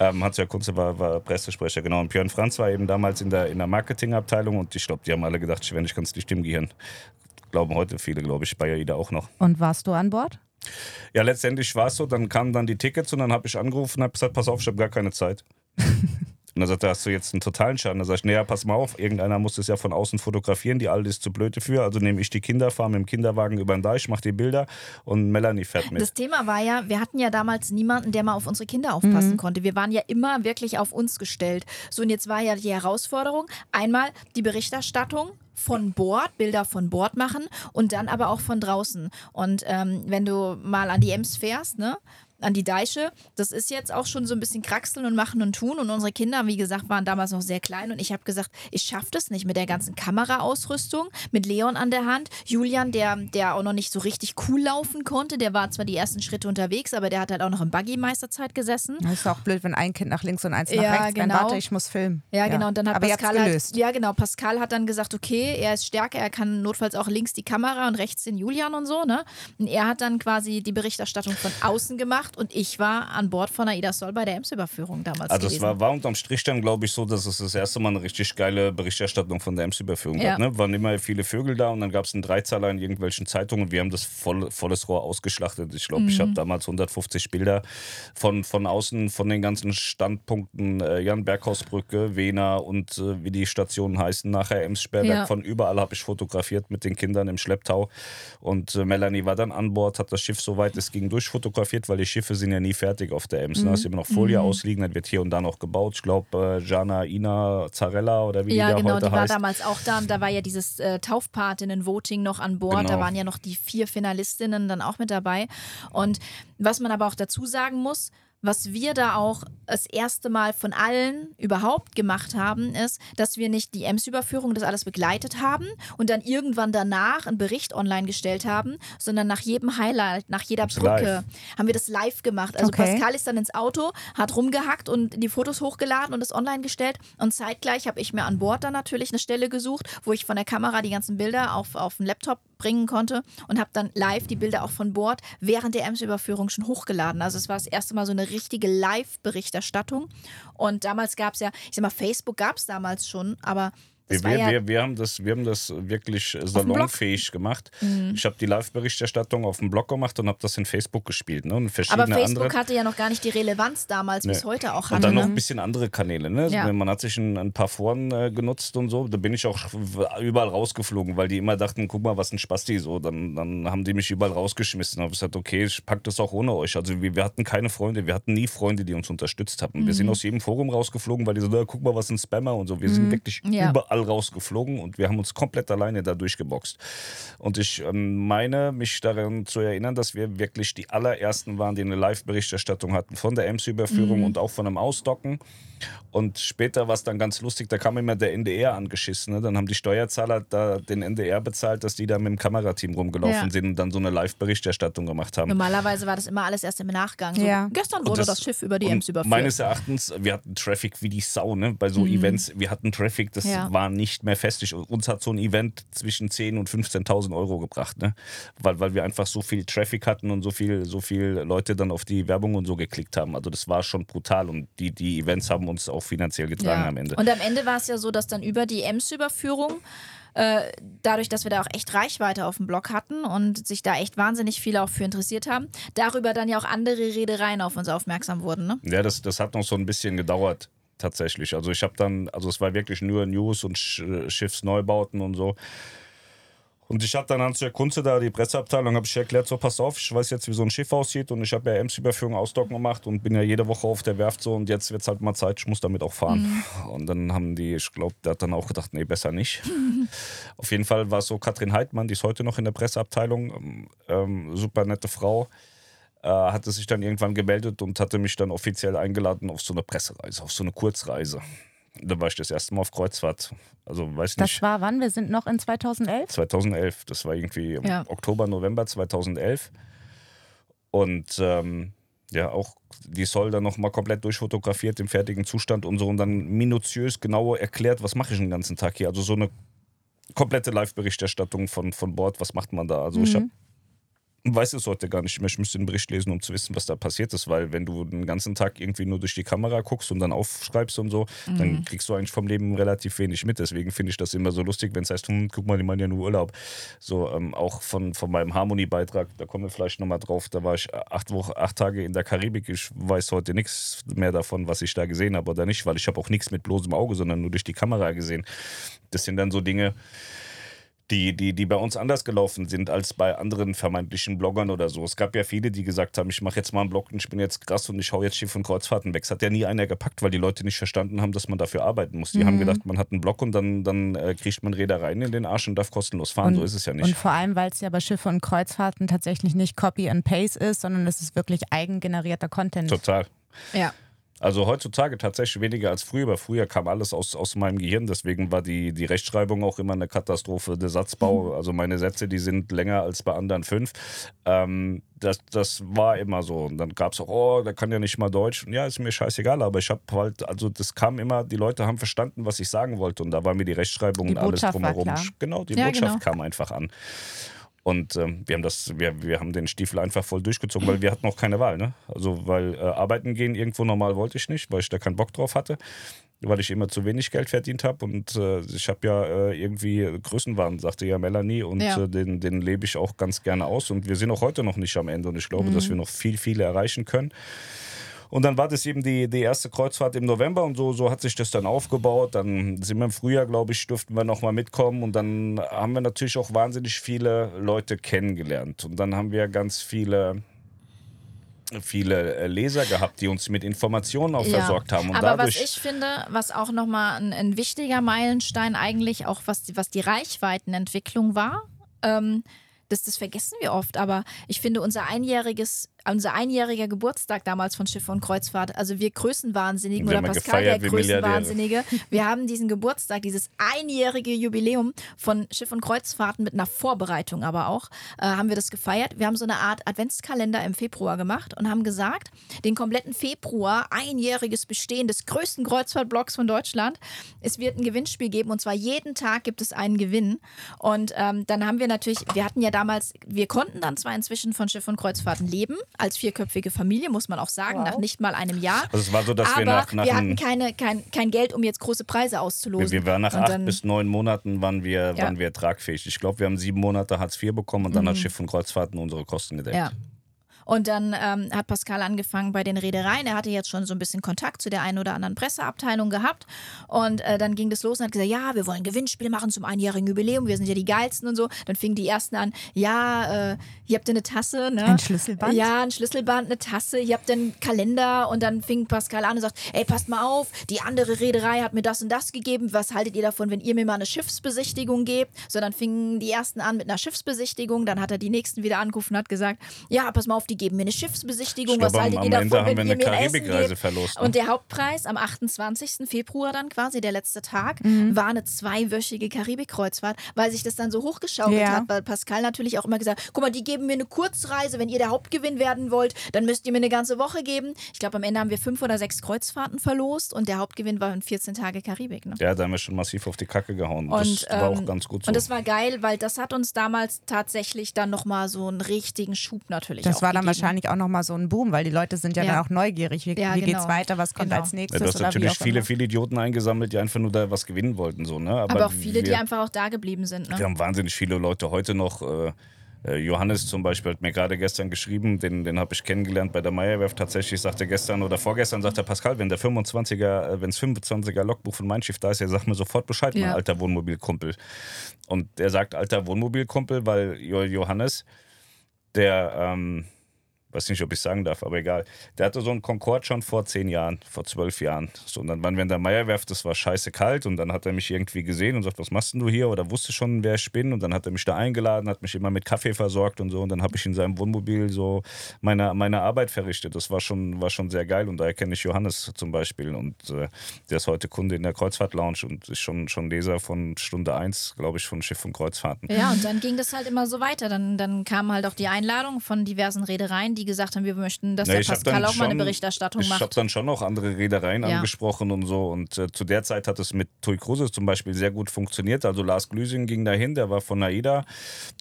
Speaker 1: Ähm, Hans-Jörg Kunze war, war Pressesprecher, genau. Und Björn Franz war eben damals in der, in der Marketingabteilung und ich glaube, die haben alle gedacht, ich wäre nicht ganz dicht im Gehirn. Glauben heute viele, glaube ich, bei AIDA auch noch.
Speaker 2: Und warst du an Bord?
Speaker 1: Ja, letztendlich war es so, dann kamen dann die Tickets und dann habe ich angerufen und habe gesagt, pass auf, ich habe gar keine Zeit. [laughs] Und dann sagt er, hast du jetzt einen totalen Schaden? Dann sag ich, naja, pass mal auf, irgendeiner muss das ja von außen fotografieren, die Alte ist zu blöd dafür. Also nehme ich die Kinder, fahre mit dem Kinderwagen über den Deich, mache die Bilder und Melanie fährt mit.
Speaker 3: Das Thema war ja, wir hatten ja damals niemanden, der mal auf unsere Kinder aufpassen konnte. Wir waren ja immer wirklich auf uns gestellt. So, und jetzt war ja die Herausforderung, einmal die Berichterstattung von Bord, Bilder von Bord machen und dann aber auch von draußen. Und ähm, wenn du mal an die Ems fährst, ne? An die Deiche. Das ist jetzt auch schon so ein bisschen kraxeln und machen und tun. Und unsere Kinder, wie gesagt, waren damals noch sehr klein. Und ich habe gesagt, ich schaffe das nicht mit der ganzen Kameraausrüstung, mit Leon an der Hand. Julian, der, der auch noch nicht so richtig cool laufen konnte, der war zwar die ersten Schritte unterwegs, aber der hat halt auch noch im Buggy-Meisterzeit gesessen.
Speaker 2: Das ist auch blöd, wenn ein Kind nach links und eins nach
Speaker 3: Ja,
Speaker 2: rechts
Speaker 3: genau.
Speaker 2: Warte, ich muss filmen.
Speaker 3: Ja, genau. Und dann hat
Speaker 2: Aber
Speaker 3: Pascal halt,
Speaker 2: gelöst.
Speaker 3: ja genau, Pascal hat dann gesagt, okay, er ist stärker, er kann notfalls auch links die Kamera und rechts den Julian und so, ne? Und er hat dann quasi die Berichterstattung von außen gemacht und ich war an Bord von Aida Sol bei der Ems-Überführung damals
Speaker 1: Also es
Speaker 3: gewesen.
Speaker 1: war, war unterm Strich dann, glaube ich, so, dass es das erste Mal eine richtig geile Berichterstattung von der Ems-Überführung
Speaker 3: Ja.
Speaker 1: gab. Ne? Waren immer viele Vögel da und dann gab es einen Dreizeiler in irgendwelchen Zeitungen. Wir haben das voll, volles Rohr ausgeschlachtet. Ich glaube, ich habe damals 150 Bilder von, von außen, von den ganzen Standpunkten äh, Jan Berghausbrücke, Wena und äh, wie die Stationen heißen, nachher Ems-Sperrwerk.
Speaker 3: Ja.
Speaker 1: Von überall habe ich fotografiert mit den Kindern im Schlepptau. Und äh, Melanie war dann an Bord, hat das Schiff soweit es ging durchfotografiert, weil die Schiffe sind ja nie fertig auf der Ems. Ne? Hast immer noch Folie ausliegen, dann wird hier und da noch gebaut. Ich glaube, äh, Jana Ina Zarella oder wie
Speaker 3: ja,
Speaker 1: die da
Speaker 3: genau,
Speaker 1: heute
Speaker 3: die war damals auch da. Und da war ja dieses äh, Taufpatinnen-Voting noch an Bord. Da
Speaker 1: Genau.
Speaker 3: waren ja noch die vier Finalistinnen dann auch mit dabei. Und was man aber auch dazu sagen muss, was wir da auch das erste Mal von allen überhaupt gemacht haben, ist, dass wir nicht die Ems-Überführung das alles begleitet haben und dann irgendwann danach einen Bericht online gestellt haben, sondern nach jedem Highlight, nach jeder Brücke
Speaker 1: live.
Speaker 3: haben wir das live gemacht. Also
Speaker 2: Okay.
Speaker 3: Pascal ist dann ins Auto, hat rumgehackt und die Fotos hochgeladen und das online gestellt. Und zeitgleich habe ich mir an Bord dann natürlich eine Stelle gesucht, wo ich von der Kamera die ganzen Bilder auf, auf den Laptop bringen konnte und habe dann live die Bilder auch von Bord während der Ems-Überführung schon hochgeladen. Also es war das erste Mal so eine richtige Live-Berichterstattung. Und damals gab es ja, ich sag mal, Facebook gab es damals schon, aber
Speaker 1: wir, ja wir, wir, haben das, wir haben das wirklich salonfähig gemacht. Mhm. Ich habe die Live-Berichterstattung auf dem Blog gemacht und habe das in Facebook gespielt. Ne? Und
Speaker 3: Aber Facebook andere. hatte ja noch gar nicht die Relevanz damals, nee. bis heute auch
Speaker 1: hat. Und dann ne? noch ein bisschen andere Kanäle. Ne? Ja. Man hat sich ein, ein paar Foren äh, genutzt und so. Da bin ich auch überall rausgeflogen, weil die immer dachten, guck mal, was ein Spasti so. Dann, dann haben die mich überall rausgeschmissen. Habe ich gesagt, okay, ich packe das auch ohne euch. Also wir, wir, hatten keine Freunde, wir hatten nie Freunde, die uns unterstützt haben. Mhm. Wir sind aus jedem Forum rausgeflogen, weil die so, guck mal, was ein Spammer und so. Wir mhm. sind wirklich ja. überall überall rausgeflogen und wir haben uns komplett alleine da durchgeboxt. Und ich ähm, meine, mich daran zu erinnern, dass wir wirklich die allerersten waren, die eine Live-Berichterstattung hatten von der MC-Überführung mhm. und auch von einem Ausdocken. Und später war es dann ganz lustig, da kam immer der NDR angeschissen. Ne? Dann haben die Steuerzahler da den NDR bezahlt, dass die da mit dem Kamerateam rumgelaufen ja. sind und dann so eine Live-Berichterstattung gemacht haben.
Speaker 3: Normalerweise war das immer alles erst im Nachgang. So, ja. Gestern wurde das, das, Schiff über die Ems überführt.
Speaker 1: Meines Erachtens, wir hatten Traffic wie die Sau ne? bei so mhm. Events. Wir hatten Traffic, das ja. war nicht mehr festig. Uns hat so ein Event zwischen 10.000 und 15.000 Euro gebracht, ne? weil, weil wir einfach so viel Traffic hatten und so viel, so viel Leute dann auf die Werbung und so geklickt haben. Also das war schon brutal und die, die Events haben uns auch finanziell getragen ja. am Ende.
Speaker 3: Und am Ende war es ja so, dass dann über die Ems-Überführung äh, dadurch, dass wir da auch echt Reichweite auf dem Blog hatten und sich da echt wahnsinnig viele auch für interessiert haben, darüber dann ja auch andere Redereien auf uns aufmerksam wurden. Ne?
Speaker 1: Ja, das, das hat noch so ein bisschen gedauert tatsächlich. Also ich habe dann, also es war wirklich nur News und Schiffsneubauten und so. Und ich habe dann an der Kunze da, die Presseabteilung, habe ich erklärt, so pass auf, ich weiß jetzt, wie so ein Schiff aussieht und ich habe ja Ems-Überführung Ausdocken gemacht und bin ja jede Woche auf der Werft so und jetzt wird es halt mal Zeit, ich muss damit auch fahren. Mhm. Und dann haben die, ich glaube, der hat dann auch gedacht, nee, besser nicht. [laughs] auf jeden Fall war es so Katrin Heidmann, die ist heute noch in der Presseabteilung, ähm, ähm, super nette Frau, äh, hatte sich dann irgendwann gemeldet und hatte mich dann offiziell eingeladen auf so eine Pressereise, auf so eine Kurzreise. Da war ich das erste Mal auf Kreuzfahrt. Also weiß
Speaker 2: nicht.
Speaker 1: Das
Speaker 2: war wann? Wir sind noch in 2011?
Speaker 1: 2011. Das war irgendwie ja. Oktober, November 2011. Und ähm, ja, auch die Soll dann nochmal komplett durchfotografiert im fertigen Zustand und so und dann minutiös genau erklärt, was mache ich den ganzen Tag hier. Also so eine komplette Live-Berichterstattung von, von Bord, was macht man da. Also mhm. ich habe weiß es heute gar nicht mehr. Ich müsste den Bericht lesen, um zu wissen, was da passiert ist, weil wenn du den ganzen Tag irgendwie nur durch die Kamera guckst und dann aufschreibst und so, mhm. dann kriegst du eigentlich vom Leben relativ wenig mit. Deswegen finde ich das immer so lustig, wenn es heißt, hm, guck mal, die meinen ja nur Urlaub. So, ähm, auch von, von meinem Harmony-Beitrag, da kommen wir vielleicht nochmal drauf, da war ich acht, Wochen, acht Tage in der Karibik. Ich weiß heute nichts mehr davon, was ich da gesehen habe oder nicht, weil ich habe auch nichts mit bloßem Auge, sondern nur durch die Kamera gesehen. Das sind dann so Dinge, die, die, die bei uns anders gelaufen sind als bei anderen vermeintlichen Bloggern oder so. Es gab ja viele, die gesagt haben, ich mache jetzt mal einen Blog und ich bin jetzt krass und ich hau jetzt Schiff und Kreuzfahrten weg. Es hat ja nie einer gepackt, weil die Leute nicht verstanden haben, dass man dafür arbeiten muss. Die mhm. haben gedacht, man hat einen Blog und dann, dann äh, kriegt man Reedereien in den Arsch und darf kostenlos fahren. Und, so ist es ja nicht.
Speaker 2: Und vor allem, weil es ja bei Schiffe und Kreuzfahrten tatsächlich nicht Copy and Paste ist, sondern es ist wirklich eigengenerierter Content.
Speaker 1: Total.
Speaker 3: Ja.
Speaker 1: Also heutzutage tatsächlich weniger als früher, weil früher kam alles aus, aus meinem Gehirn, deswegen war die, die Rechtschreibung auch immer eine Katastrophe. Der Satzbau, mhm. also meine Sätze, die sind länger als bei anderen fünf. Ähm, das, das war immer so. Und dann gab es auch, oh, der kann ja nicht mal Deutsch. Und ja, ist mir scheißegal, aber ich habe halt, also das kam immer, die Leute haben verstanden, was ich sagen wollte. Und da war mir die Rechtschreibung die und alles drumherum. Genau, die ja, Botschaft genau. kam einfach an. Und ähm, wir haben das, wir, wir haben den Stiefel einfach voll durchgezogen, weil wir hatten auch keine Wahl. Ne? Also weil äh, arbeiten gehen irgendwo normal wollte ich nicht, weil ich da keinen Bock drauf hatte, weil ich immer zu wenig Geld verdient habe. Und äh, ich habe ja äh, irgendwie Größenwahn, sagte ja Melanie, und ja. Äh, den, den lebe ich auch ganz gerne aus. Und wir sind auch heute noch nicht am Ende. Und ich glaube, mhm. dass wir noch viel, viel erreichen können. Und dann war das eben die, die erste Kreuzfahrt im November und so, so hat sich das dann aufgebaut. Dann sind wir im Frühjahr, glaube ich, durften wir nochmal mitkommen und dann haben wir natürlich auch wahnsinnig viele Leute kennengelernt. Und dann haben wir ganz viele viele äh, Leser gehabt, die uns mit Informationen auch ja. versorgt haben. Und
Speaker 3: Aber was ich finde, was auch nochmal ein, ein wichtiger Meilenstein eigentlich auch, was, was die Reichweitenentwicklung war, ähm, das, das vergessen wir oft, aber ich finde, unser einjähriges unser einjähriger Geburtstag damals von Schiff und Kreuzfahrt. Also wir Größenwahnsinnigen
Speaker 1: Wir
Speaker 3: oder Pascal,
Speaker 1: gefeiert
Speaker 3: der. Größenwahnsinnige. Wir haben diesen Geburtstag, dieses einjährige Jubiläum von Schiff und Kreuzfahrten mit einer Vorbereitung aber auch, äh, haben wir das gefeiert. Wir haben so eine Art Adventskalender im Februar gemacht und haben gesagt, den kompletten Februar, einjähriges Bestehen des größten Kreuzfahrtblocks von Deutschland. Es wird ein Gewinnspiel geben und zwar jeden Tag gibt es einen Gewinn. Und ähm, dann haben wir natürlich, wir hatten ja damals, wir konnten dann zwar inzwischen von Schiff und Kreuzfahrten leben, als vierköpfige Familie, muss man auch sagen, nach nicht mal einem Jahr.
Speaker 1: Also es war so, dass
Speaker 3: Aber
Speaker 1: wir nach, nach
Speaker 3: wir hatten keine, kein, kein Geld, um jetzt große Preise auszulosen.
Speaker 1: Wir, wir waren nach
Speaker 3: Und
Speaker 1: acht
Speaker 3: dann-
Speaker 1: bis neun Monaten waren wir,
Speaker 3: Ja. Mhm.
Speaker 1: waren wir tragfähig. Ich glaube, wir haben sieben Monate Hartz IV bekommen und dann hat Schiff und Kreuzfahrten unsere Kosten gedeckt.
Speaker 3: Ja. Und dann ähm, hat Pascal angefangen bei den Reedereien. Er hatte jetzt schon so ein bisschen Kontakt zu der einen oder anderen Presseabteilung gehabt. Und äh, dann ging das los und hat gesagt, ja, wir wollen Gewinnspiele machen zum einjährigen Jubiläum. Wir sind ja die geilsten und so. Dann fingen die ersten an, ja, äh, hier habt ihr eine Tasse. Ne?
Speaker 2: Ein Schlüsselband?
Speaker 3: Ja, ein Schlüsselband, eine Tasse. Ihr habt einen Kalender. Und dann fing Pascal an und sagt, ey, passt mal auf, die andere Reederei hat mir das und das gegeben. Was haltet ihr davon, wenn ihr mir mal eine Schiffsbesichtigung gebt? So, dann fingen die ersten an mit einer Schiffsbesichtigung. Dann hat er die nächsten wieder angerufen und hat gesagt, ja, pass mal auf, die geben mir eine Schiffsbesichtigung.
Speaker 1: Ich glaube,
Speaker 3: Was
Speaker 1: am,
Speaker 3: haltet
Speaker 1: am
Speaker 3: ihr davon,
Speaker 1: Ende haben wir
Speaker 3: wenn
Speaker 1: eine
Speaker 3: ihr mir ein Essen
Speaker 1: Karibikreise
Speaker 3: gebt?
Speaker 1: verlost. Ne?
Speaker 3: Und der Hauptpreis am 28. Februar dann quasi, der letzte Tag,
Speaker 2: Mhm.
Speaker 3: war eine zweiwöchige Karibikkreuzfahrt, weil sich das dann so hochgeschaukelt
Speaker 2: Ja.
Speaker 3: hat, weil Pascal natürlich auch immer gesagt, guck mal, die geben mir eine Kurzreise, wenn ihr der Hauptgewinn werden wollt, dann müsst ihr mir eine ganze Woche geben. Ich glaube, am Ende haben wir fünf oder sechs Kreuzfahrten verlost und der Hauptgewinn war in 14 Tage Karibik. Ne?
Speaker 1: ja, da haben wir schon massiv auf die Kacke gehauen.
Speaker 3: Und,
Speaker 1: das war auch
Speaker 3: ähm,
Speaker 1: ganz gut so.
Speaker 3: Und das war geil, weil das hat uns damals tatsächlich dann nochmal so einen richtigen Schub natürlich
Speaker 2: Das
Speaker 3: auch
Speaker 2: war dann wahrscheinlich auch nochmal so ein Boom, weil die Leute sind ja,
Speaker 3: Ja.
Speaker 2: dann auch neugierig. Wie,
Speaker 3: Ja,
Speaker 2: wie
Speaker 3: genau.
Speaker 2: geht's weiter? Was kommt
Speaker 3: Genau.
Speaker 2: als
Speaker 1: ja,
Speaker 2: nächstes?
Speaker 1: du hast natürlich viele,
Speaker 2: immer.
Speaker 1: viele Idioten eingesammelt, die einfach nur da was gewinnen wollten. So, ne? Aber,
Speaker 3: Aber auch viele, die
Speaker 1: wir,
Speaker 3: einfach auch da geblieben sind. Ne?
Speaker 1: Wir haben wahnsinnig viele Leute heute noch. Äh, äh, Johannes zum Beispiel hat mir gerade gestern geschrieben, den, den habe ich kennengelernt bei der Meierwerft. Tatsächlich sagte er gestern oder vorgestern, sagt er Pascal, wenn der 25er, äh, wenn das 25er Logbuch von Mein Schiff da ist, er sagt mir sofort Bescheid, mein
Speaker 3: Ja.
Speaker 1: alter Wohnmobilkumpel. Und er sagt alter Wohnmobilkumpel, weil Jo- Johannes, der, ähm, weiß nicht, ob ich sagen darf, aber egal. Der hatte so einen Concorde schon vor zehn Jahren, vor zwölf Jahren. So, und dann waren wir in der Meierwerft, das war scheiße kalt und dann hat er mich irgendwie gesehen und sagt, was machst denn du hier? Oder wusste schon, wer ich bin und dann hat er mich da eingeladen, hat mich immer mit Kaffee versorgt und so und dann habe ich in seinem Wohnmobil so meine, meine Arbeit verrichtet. Das war schon, war schon sehr geil und daher kenne ich Johannes zum Beispiel und äh, der ist heute Kunde in der Kreuzfahrt-Lounge und ist schon, schon Leser von Stunde 1, glaube ich, von Schiff und Kreuzfahrten.
Speaker 3: Ja, und dann ging das halt immer so weiter. Dann, dann kamen halt auch die Einladungen von diversen Reedereien, die gesagt haben, wir möchten, dass
Speaker 1: Ja,
Speaker 3: der
Speaker 1: ich
Speaker 3: Pascal auch mal eine
Speaker 1: schon-
Speaker 3: Berichterstattung
Speaker 1: Ich habe
Speaker 3: macht.
Speaker 1: dann schon noch andere Reedereien
Speaker 3: Ja.
Speaker 1: angesprochen und so. Und äh, zu der Zeit hat es mit Tui Cruises zum Beispiel sehr gut funktioniert. Also Lars Glüsing ging dahin, der war von AIDA.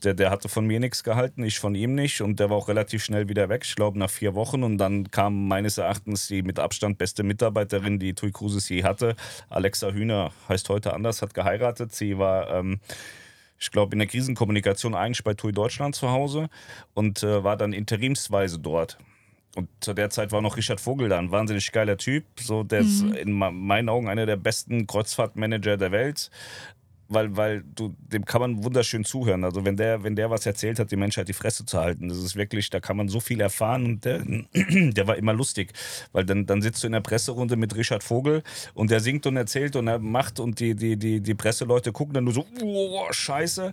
Speaker 1: Der, der hatte von mir nichts gehalten, ich von ihm nicht. Und der war auch relativ schnell wieder weg, ich glaube nach vier Wochen. Und dann kam meines Erachtens die mit Abstand beste Mitarbeiterin, die Tui Cruises je hatte. Alexa Hühner, heißt heute anders, hat geheiratet. Sie war... Ähm, ich glaube, in der Krisenkommunikation eigentlich bei TUI Deutschland zu Hause und äh, war dann interimsweise dort. Und zu der Zeit war noch Richard Vogel da, ein wahnsinnig geiler Typ. So, der ist in meinen Augen einer der besten Kreuzfahrtmanager der Welt. Weil, weil du, dem kann man wunderschön zuhören. Also wenn der, wenn der was erzählt hat, die Menschheit die Fresse zu halten, das ist wirklich, da kann man so viel erfahren und der, [clears throat] der war immer lustig. Weil dann, dann sitzt du in der Presserunde mit Richard Vogel und der singt und erzählt und er macht und die, die, die, die Presseleute gucken dann nur so, oh, scheiße.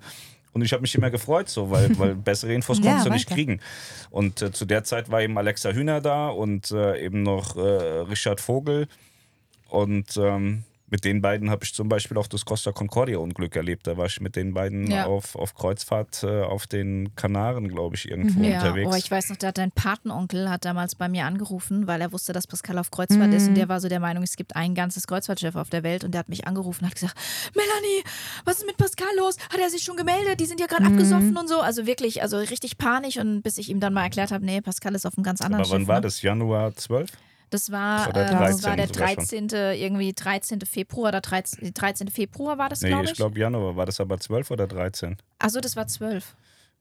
Speaker 1: Und ich habe mich immer gefreut, so, weil, [laughs] weil bessere Infos
Speaker 2: Ja,
Speaker 1: konntest du nicht
Speaker 2: weiter.
Speaker 1: kriegen. Und äh, zu der Zeit war eben Alexa Hühner da und äh, eben noch äh, Richard Vogel. Und ähm, mit den beiden habe ich zum Beispiel auch das Costa Concordia-Unglück erlebt. Da war ich mit den beiden
Speaker 3: Ja.
Speaker 1: auf, auf Kreuzfahrt äh, auf den Kanaren, glaube ich, irgendwo
Speaker 3: Ja,
Speaker 1: unterwegs.
Speaker 3: oh, ich weiß noch, da hat dein Patenonkel hat damals bei mir angerufen, weil er wusste, dass Pascal auf Kreuzfahrt ist und der war so der Meinung, es gibt ein ganzes Kreuzfahrtschiff auf der Welt und der hat mich angerufen und hat gesagt, Melanie, was ist mit Pascal los? Hat er sich schon gemeldet? Die sind ja gerade abgesoffen und so. Also wirklich, also richtig panisch und bis ich ihm dann mal erklärt habe, nee, Pascal ist auf einem ganz anderen
Speaker 1: Aber wann
Speaker 3: Schiff.
Speaker 1: war
Speaker 3: ne?
Speaker 1: das? Januar 12?
Speaker 3: Das war, äh, das war
Speaker 1: 13
Speaker 3: der
Speaker 1: sogar schon.
Speaker 3: 13. irgendwie 13. Februar oder 13. 13. Februar war das,
Speaker 1: Nee,
Speaker 3: glaube
Speaker 1: ich
Speaker 3: ich.
Speaker 1: glaube Januar. War das aber 12 oder 13?
Speaker 3: Achso, das war 12.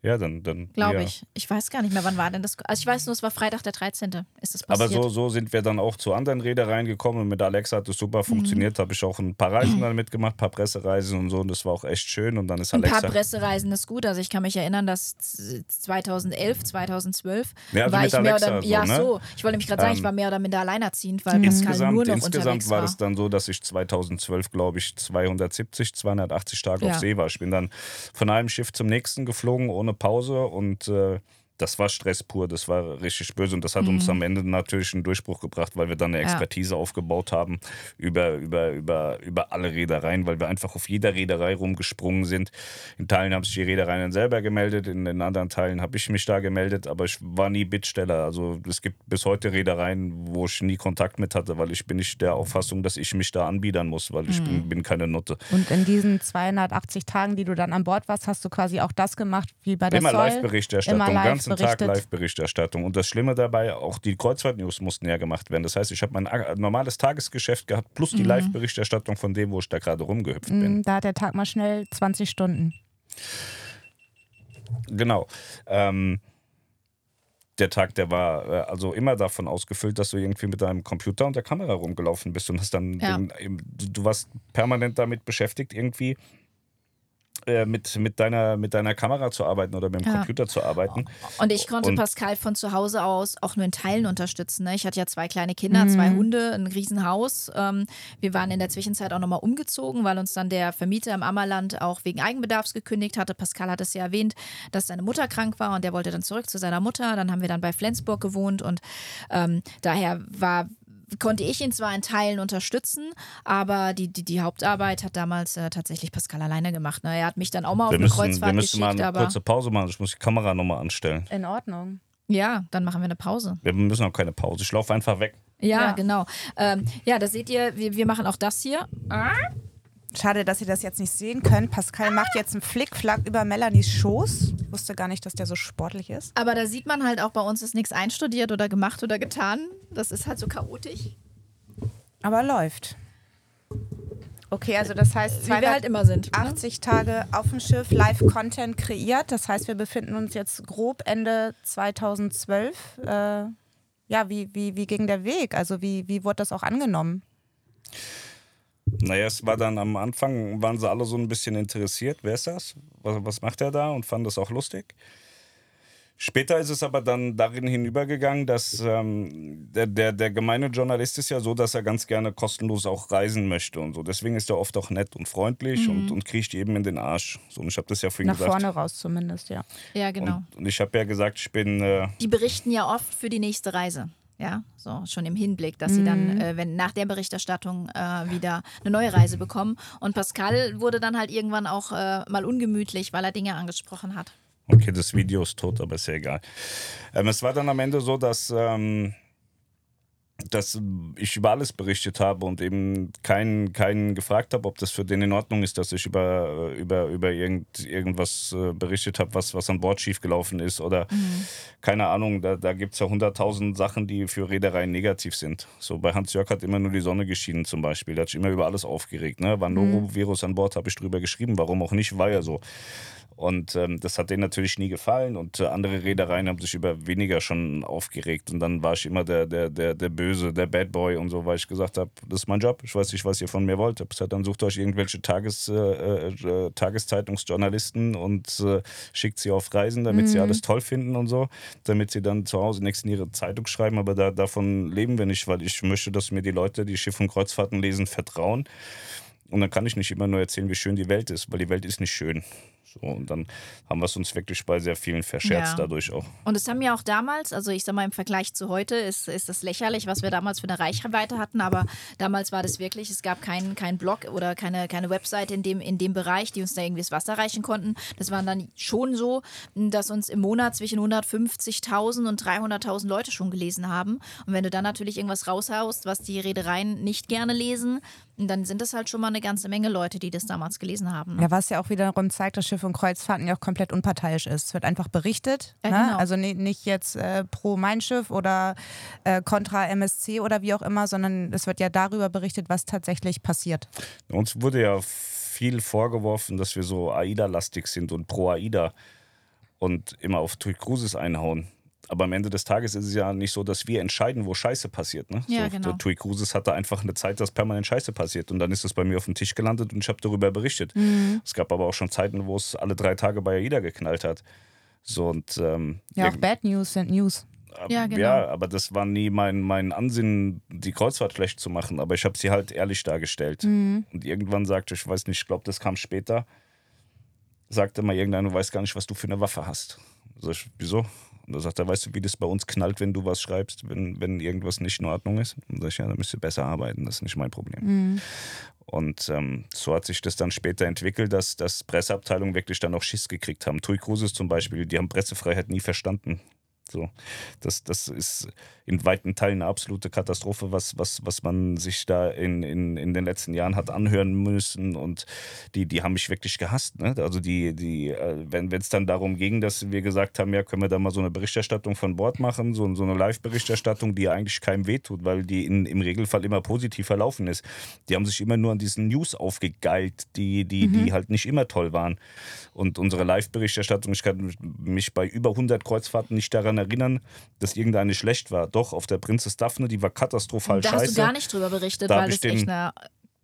Speaker 1: Ja, dann. dann
Speaker 3: Glaube
Speaker 1: ja.
Speaker 3: ich. Ich weiß gar nicht mehr, wann war denn das. Also ich weiß nur, es war Freitag der 13. ist das
Speaker 1: Aber
Speaker 3: passiert.
Speaker 1: so, so sind wir dann auch zu anderen Reedereien gekommen. Und mit Alexa hat es super
Speaker 3: Mhm.
Speaker 1: funktioniert. Habe ich auch ein paar Reisen [clears throat] dann mitgemacht, ein paar Pressereisen und so. Und das war auch echt schön. Und dann ist
Speaker 3: ein
Speaker 1: Alexa.
Speaker 3: paar Pressereisen ist gut. Also ich kann mich erinnern, dass z- 2011, 2012
Speaker 1: Ja, also
Speaker 3: war ich mehr
Speaker 1: Alexa
Speaker 3: oder
Speaker 1: so,
Speaker 3: ja
Speaker 1: ne?
Speaker 3: so. Ich wollte nämlich gerade sagen, ich
Speaker 1: Ähm,
Speaker 3: war mehr oder minder alleinerziehend, weil Pascal
Speaker 1: Insgesamt,
Speaker 3: nur noch
Speaker 1: insgesamt
Speaker 3: war.
Speaker 1: es dann so, dass ich 2012, glaube ich, 270, 280 Tage
Speaker 3: Ja.
Speaker 1: auf See war. Ich bin dann von einem Schiff zum nächsten geflogen, ohne Pause. Und äh, das war Stress pur, das war richtig böse und das hat mhm. uns am Ende natürlich einen Durchbruch gebracht, weil wir dann eine Expertise ja. aufgebaut haben über, über, über, über alle Reedereien, weil wir einfach auf jeder Reederei rumgesprungen sind. In Teilen haben sich die Reedereien dann selber gemeldet, in den anderen Teilen habe ich mich da gemeldet, aber ich war nie Bittsteller. Also es gibt bis heute Reedereien, wo ich nie Kontakt mit hatte, weil ich bin nicht der Auffassung, dass ich mich da anbiedern muss, weil ich mhm. bin, bin keine Nutte.
Speaker 2: Und in diesen 280 Tagen, die du dann an Bord warst, hast du quasi auch das gemacht wie bei der
Speaker 1: Immer
Speaker 2: Live-Berichterstattung,
Speaker 1: den ganzen Tag Live-Berichterstattung. Und das Schlimme dabei, auch die Kreuzfahrt-News mussten ja gemacht werden. Das heißt, ich habe mein normales Tagesgeschäft gehabt, plus die mhm. Live-Berichterstattung von dem, wo ich da gerade rumgehüpft mhm, bin.
Speaker 2: Da hat der Tag mal schnell 20 Stunden.
Speaker 1: Genau. Ähm, der Tag, der war äh, also immer davon ausgefüllt, dass du irgendwie mit deinem Computer und der Kamera rumgelaufen bist und hast dann, ja. den, du warst permanent damit beschäftigt, irgendwie äh, mit, mit, deiner, mit deiner Kamera zu arbeiten oder mit dem ja. Computer zu arbeiten.
Speaker 3: Und ich konnte und Pascal von zu Hause aus auch nur in Teilen unterstützen. Ne? Ich hatte ja zwei kleine Kinder, mhm. zwei Hunde, ein Riesenhaus. Ähm, wir waren in der Zwischenzeit auch nochmal umgezogen, weil uns dann der Vermieter im Ammerland auch wegen Eigenbedarfs gekündigt hatte. Pascal hat es ja erwähnt, dass seine Mutter krank war und der wollte dann zurück zu seiner Mutter. Dann haben wir dann bei Flensburg gewohnt und ähm, daher war konnte ich ihn zwar in Teilen unterstützen, aber die, die, die Hauptarbeit hat damals äh, tatsächlich Pascal alleine gemacht. Ne? Er hat mich dann auch mal wir auf müssen, eine Kreuzfahrt
Speaker 1: Wir müssen
Speaker 3: geschickt,
Speaker 1: mal eine kurze Pause machen. Ich muss die Kamera nochmal anstellen.
Speaker 2: In Ordnung.
Speaker 3: Ja, dann machen wir eine Pause.
Speaker 1: Wir müssen auch keine Pause. Ich laufe einfach weg.
Speaker 3: Ja, ja. genau. Ähm, ja, da seht ihr, wir, wir machen auch das hier.
Speaker 2: Schade, dass ihr das jetzt nicht sehen könnt. Pascal macht jetzt einen Flickflack über Melanies Schoß. Ich wusste gar nicht, dass der so sportlich ist.
Speaker 3: Aber da sieht man halt auch, bei uns ist nichts einstudiert oder gemacht oder getan. Das ist halt so chaotisch.
Speaker 2: Aber läuft. Okay, also das heißt,
Speaker 3: wie wir halt immer sind.
Speaker 2: 80 ne? Tage auf dem Schiff, Live-Content kreiert. Das heißt, wir befinden uns jetzt grob Ende 2012. Äh, ja, wie, wie, wie ging der Weg? Also wie, wie wurde das auch angenommen?
Speaker 1: Naja, es war dann am Anfang, waren sie alle so ein bisschen interessiert. Wer ist das? Was, was macht er da? Und fanden das auch lustig. Später ist es aber dann darin hinübergegangen, dass ähm, der, der, der gemeine Journalist ist ja so, dass er ganz gerne kostenlos auch reisen möchte und so. Deswegen ist er oft auch nett und freundlich mhm. und, und kriecht eben in den Arsch. So, und ich habe das ja vorhin
Speaker 2: Nach
Speaker 1: gesagt.
Speaker 2: Nach vorne raus zumindest, ja.
Speaker 3: Ja, genau.
Speaker 1: Und, und ich habe ja gesagt, ich bin. Äh
Speaker 3: Die berichten ja oft für die nächste Reise. Ja, so schon im Hinblick, dass mhm. sie dann, mhm. äh, wenn nach der Berichterstattung äh, wieder eine neue Reise bekommen. Und Pascal wurde dann halt irgendwann auch äh, mal ungemütlich, weil er Dinge angesprochen hat.
Speaker 1: Okay, das Video ist tot, aber ist ja egal. Ähm, es war dann am Ende so, dass, ähm, dass ich über alles berichtet habe und eben keinen, keinen gefragt habe, ob das für den in Ordnung ist, dass ich über, über, über irgend, irgendwas äh, berichtet habe, was, was an Bord schiefgelaufen ist oder mhm. keine Ahnung, da, da gibt es ja hunderttausend Sachen, die für Reedereien negativ sind. So bei Hans-Jörg hat immer nur die Sonne geschienen zum Beispiel, da hat sich immer über alles aufgeregt. Ne? War mhm. Norovirus an Bord, habe ich drüber geschrieben, warum auch nicht, war ja so. Und ähm, das hat denen natürlich nie gefallen. Und äh, andere Reedereien haben sich über weniger schon aufgeregt. Und dann war ich immer der, der, der, der Böse, der Bad Boy und so, weil ich gesagt habe, das ist mein Job. Ich weiß nicht, was ihr von mir wollt. Gesagt, dann sucht euch irgendwelche Tages, äh, äh, Tageszeitungsjournalisten und äh, schickt sie auf Reisen, damit mhm. sie alles toll finden und so. Damit sie dann zu Hause nächsten ihre Zeitung schreiben. Aber da, davon leben wir nicht, weil ich möchte, dass mir die Leute, die Schiff- und Kreuzfahrten lesen, vertrauen. Und dann kann ich nicht immer nur erzählen, wie schön die Welt ist, weil die Welt ist nicht schön. So, und dann haben wir es uns wirklich bei sehr vielen verscherzt ja. dadurch auch.
Speaker 3: Und es haben ja auch damals, also ich sag mal im Vergleich zu heute, ist, ist das lächerlich, was wir damals für eine Reichweite hatten, aber damals war das wirklich, es gab keinen kein Blog oder keine, keine Website in dem, in dem Bereich, die uns da irgendwie das Wasser reichen konnten. Das waren dann schon so, dass uns im Monat zwischen 150.000 und 300.000 Leute schon gelesen haben. Und wenn du dann natürlich irgendwas raushaust, was die Reedereien nicht gerne lesen, dann sind das halt schon mal eine ganze Menge Leute, die das damals gelesen haben.
Speaker 2: Ne? Ja, was ja auch wiederum zeigt, dass Schiff und Kreuzfahrten ja auch komplett unparteiisch ist. Es wird einfach berichtet. Ja, ne? genau. Also nicht, nicht jetzt äh, pro Mein Schiff oder äh, kontra MSC oder wie auch immer, sondern es wird ja darüber berichtet, was tatsächlich passiert.
Speaker 1: Uns wurde ja viel vorgeworfen, dass wir so AIDA-lastig sind und pro AIDA und immer auf TUI Cruises einhauen. Aber am Ende des Tages ist es ja nicht so, dass wir entscheiden, wo Scheiße passiert. Ne?
Speaker 3: Ja,
Speaker 1: so,
Speaker 3: genau.
Speaker 1: TUI Cruises hatte einfach eine Zeit, dass permanent Scheiße passiert. Und dann ist es bei mir auf dem Tisch gelandet und ich habe darüber berichtet. Mhm. Es gab aber auch schon Zeiten, wo es alle drei Tage bei AIDA geknallt hat. So, und, ähm,
Speaker 2: ja, auch Bad News sind News.
Speaker 1: Ja, genau. ja, aber das war nie mein, mein Ansinnen, die Kreuzfahrt schlecht zu machen. Aber ich habe sie halt ehrlich dargestellt. Mhm. Und irgendwann sagte ich, weiß nicht, ich glaube, das kam später, sagte mal irgendeiner, du weißt gar nicht, was du für eine Waffe hast. Also ich, wieso? Und da sagt er, weißt du, wie das bei uns knallt, wenn du was schreibst, wenn, wenn irgendwas nicht in Ordnung ist? Und da sag ich, ja, dann müsst ihr besser arbeiten, das ist nicht mein Problem. Mhm. Und ähm, so hat sich das dann später entwickelt, dass, dass Presseabteilungen wirklich dann auch Schiss gekriegt haben. Tui Cruises zum Beispiel, die haben Pressefreiheit nie verstanden. So, das, das ist in weiten Teilen eine absolute Katastrophe, was, was, was man sich da in, in, in den letzten Jahren hat anhören müssen. Und die, die haben mich wirklich gehasst. Ne? Also die, die, äh, wenn es dann darum ging, dass wir gesagt haben, ja, können wir da mal so eine Berichterstattung von Bord machen, so, so eine Live-Berichterstattung, die eigentlich keinem wehtut, weil die in, im Regelfall immer positiv verlaufen ist. Die haben sich immer nur an diesen News aufgegeilt, die, die, mhm. die halt nicht immer toll waren. Und unsere Live-Berichterstattung, ich kann mich bei über 100 Kreuzfahrten nicht daran erinnern, dass irgendeine schlecht war. Doch, auf der Princess Daphne, die war katastrophal
Speaker 3: da
Speaker 1: scheiße.
Speaker 3: Da hast du gar nicht drüber berichtet,
Speaker 1: da
Speaker 3: weil das echt eine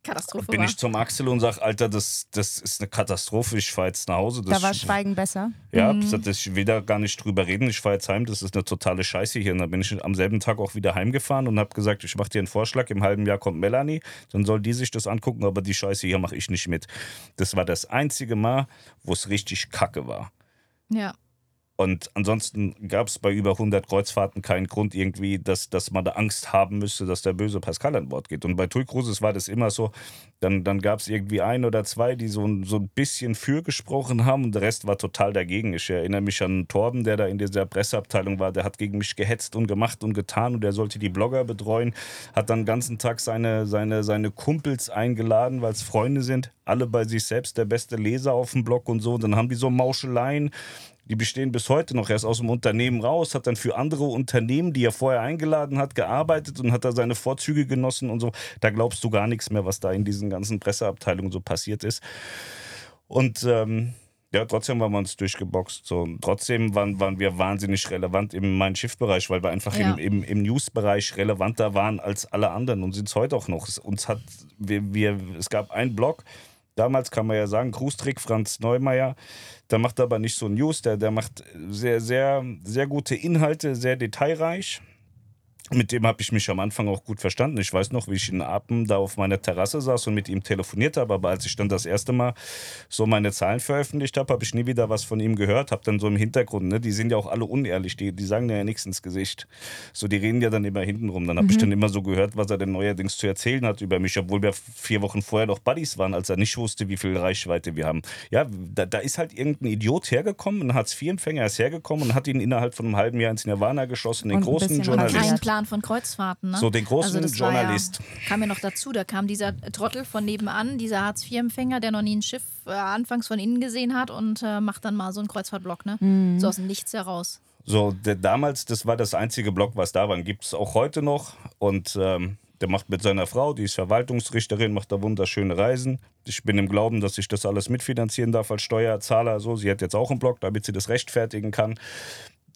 Speaker 3: Katastrophe
Speaker 1: bin
Speaker 3: war.
Speaker 1: ich zum Axel und sage, Alter, das, das ist eine Katastrophe, ich fahre jetzt nach Hause. Das
Speaker 2: da war Schweigen besser.
Speaker 1: Ja, mhm. ich will da gar nicht drüber reden, ich fahre jetzt heim, das ist eine totale Scheiße hier. Und dann bin ich am selben Tag auch wieder heimgefahren und habe gesagt, ich mache dir einen Vorschlag, im halben Jahr kommt Melanie, dann soll die sich das angucken, aber die Scheiße hier mache ich nicht mit. Das war das einzige Mal, wo es richtig kacke war.
Speaker 3: Ja.
Speaker 1: Und ansonsten gab es bei über 100 Kreuzfahrten keinen Grund irgendwie, dass, dass man da Angst haben müsste, dass der böse Pascal an Bord geht. Und bei Tui Cruises war das immer so, dann, dann gab es irgendwie ein oder zwei, die so, so ein bisschen für gesprochen haben und der Rest war total dagegen. Ich erinnere mich an Torben, der da in dieser Presseabteilung war, der hat gegen mich gehetzt und gemacht und getan und der sollte die Blogger betreuen, hat dann den ganzen Tag seine, seine, seine Kumpels eingeladen, weil es Freunde sind, alle bei sich selbst der beste Leser auf dem Blog und so. Und dann haben die so Mauscheleien die bestehen bis heute noch. Er ist aus dem Unternehmen raus, hat dann für andere Unternehmen, die er vorher eingeladen hat, gearbeitet und hat da seine Vorzüge genossen und so. Da glaubst du gar nichts mehr, was da in diesen ganzen Presseabteilungen so passiert ist. Und ähm, ja, trotzdem waren wir uns durchgeboxt. So. Und trotzdem waren, waren wir wahnsinnig relevant im Mein Schiffbereich, weil wir einfach ja. im, im, im News-Bereich relevanter waren als alle anderen und sind es heute auch noch. Es, uns hat, wir, wir, es gab einen Blog, damals kann man ja sagen, Cruise-Trick Franz Neumeier, der macht aber nicht so News, der, der macht sehr, sehr, sehr gute Inhalte, sehr detailreich. Mit dem habe ich mich am Anfang auch gut verstanden. Ich weiß noch, wie ich in Apen da auf meiner Terrasse saß und mit ihm telefoniert habe. Aber als ich dann das erste Mal so meine Zahlen veröffentlicht habe, habe ich nie wieder was von ihm gehört. Habe dann so im Hintergrund, ne, die sind ja auch alle unehrlich, die, die sagen ja nichts ins Gesicht. So, die reden ja dann immer hintenrum. Dann habe mhm. ich dann immer so gehört, was er denn neuerdings zu erzählen hat über mich, obwohl wir vier Wochen vorher noch Buddies waren, als er nicht wusste, wie viel Reichweite wir haben. Ja, da, da ist halt irgendein Idiot hergekommen, ein Hartz-IV-Empfänger ist hergekommen und hat ihn innerhalb von einem halben Jahr ins Nirvana geschossen, den und großen Journalist.
Speaker 3: Plan von Kreuzfahrten. Ne?
Speaker 1: So den großen also Journalist.
Speaker 3: Ja, kam ja noch dazu, da kam dieser Trottel von nebenan, dieser Hartz-IV-Empfänger, der noch nie ein Schiff äh, anfangs von innen gesehen hat und äh, macht dann mal so einen Kreuzfahrtblock, ne? Mhm. So aus dem Nichts heraus.
Speaker 1: So, der, damals, das war das einzige Blog, was da war. Gibt es auch heute noch. Und ähm, der macht mit seiner Frau, die ist Verwaltungsrichterin, macht da wunderschöne Reisen. Ich bin im Glauben, dass ich das alles mitfinanzieren darf als Steuerzahler. So, sie hat jetzt auch einen Blog, damit sie das rechtfertigen kann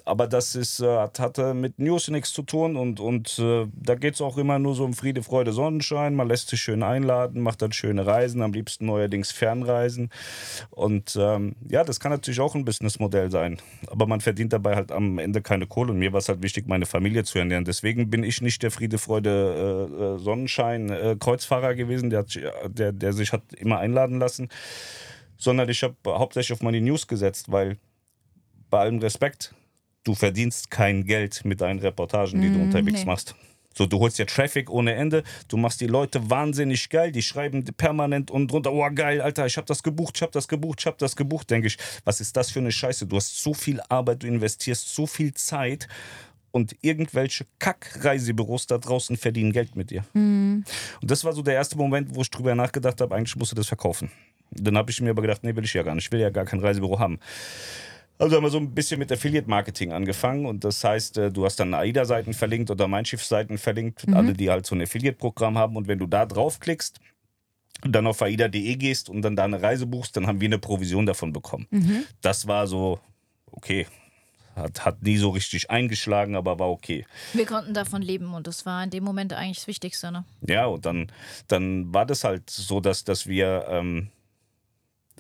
Speaker 1: aber das ist, äh, hat, hatte mit News nichts zu tun und, und äh, da geht es auch immer nur so um Friede, Freude, Sonnenschein. Man lässt sich schön einladen, macht dann schöne Reisen, am liebsten neuerdings Fernreisen. Und ähm, ja, das kann natürlich auch ein Businessmodell sein, aber man verdient dabei halt am Ende keine Kohle. Und mir war es halt wichtig, meine Familie zu ernähren. Deswegen bin ich nicht der Friede, Freude, äh, äh Sonnenschein äh, Kreuzfahrer gewesen, der, der, der sich hat immer einladen lassen, sondern ich habe hauptsächlich auf meine News gesetzt, weil bei allem Respekt, du verdienst kein Geld mit deinen Reportagen, die mm, du unterwegs nee. machst. So, du holst ja Traffic ohne Ende, du machst die Leute wahnsinnig geil, die schreiben permanent und drunter, oh geil, Alter, ich hab das gebucht, ich hab das gebucht, ich hab das gebucht, denke ich, was ist das für eine Scheiße? Du hast so viel Arbeit, du investierst so viel Zeit und irgendwelche Kack-Reisebüros da draußen verdienen Geld mit dir. Mm. Und das war so der erste Moment, wo ich drüber nachgedacht habe, eigentlich musst du das verkaufen. Dann habe ich mir aber gedacht, nee, will ich ja gar nicht, ich will ja gar kein Reisebüro haben. Also haben wir so ein bisschen mit Affiliate-Marketing angefangen und das heißt, äh, du hast dann AIDA-Seiten verlinkt oder Mein Schiff-Seiten verlinkt, mhm. alle, die halt so ein Affiliate-Programm haben und wenn du da draufklickst, und dann auf aida.de gehst und dann da eine Reise buchst, dann haben wir eine Provision davon bekommen. Mhm. Das war so, okay, hat, hat nie so richtig eingeschlagen, aber war okay.
Speaker 3: Wir konnten davon leben und das war in dem Moment eigentlich das Wichtigste. Ne?
Speaker 1: Ja, und dann, dann war das halt so, dass, dass wir ähm,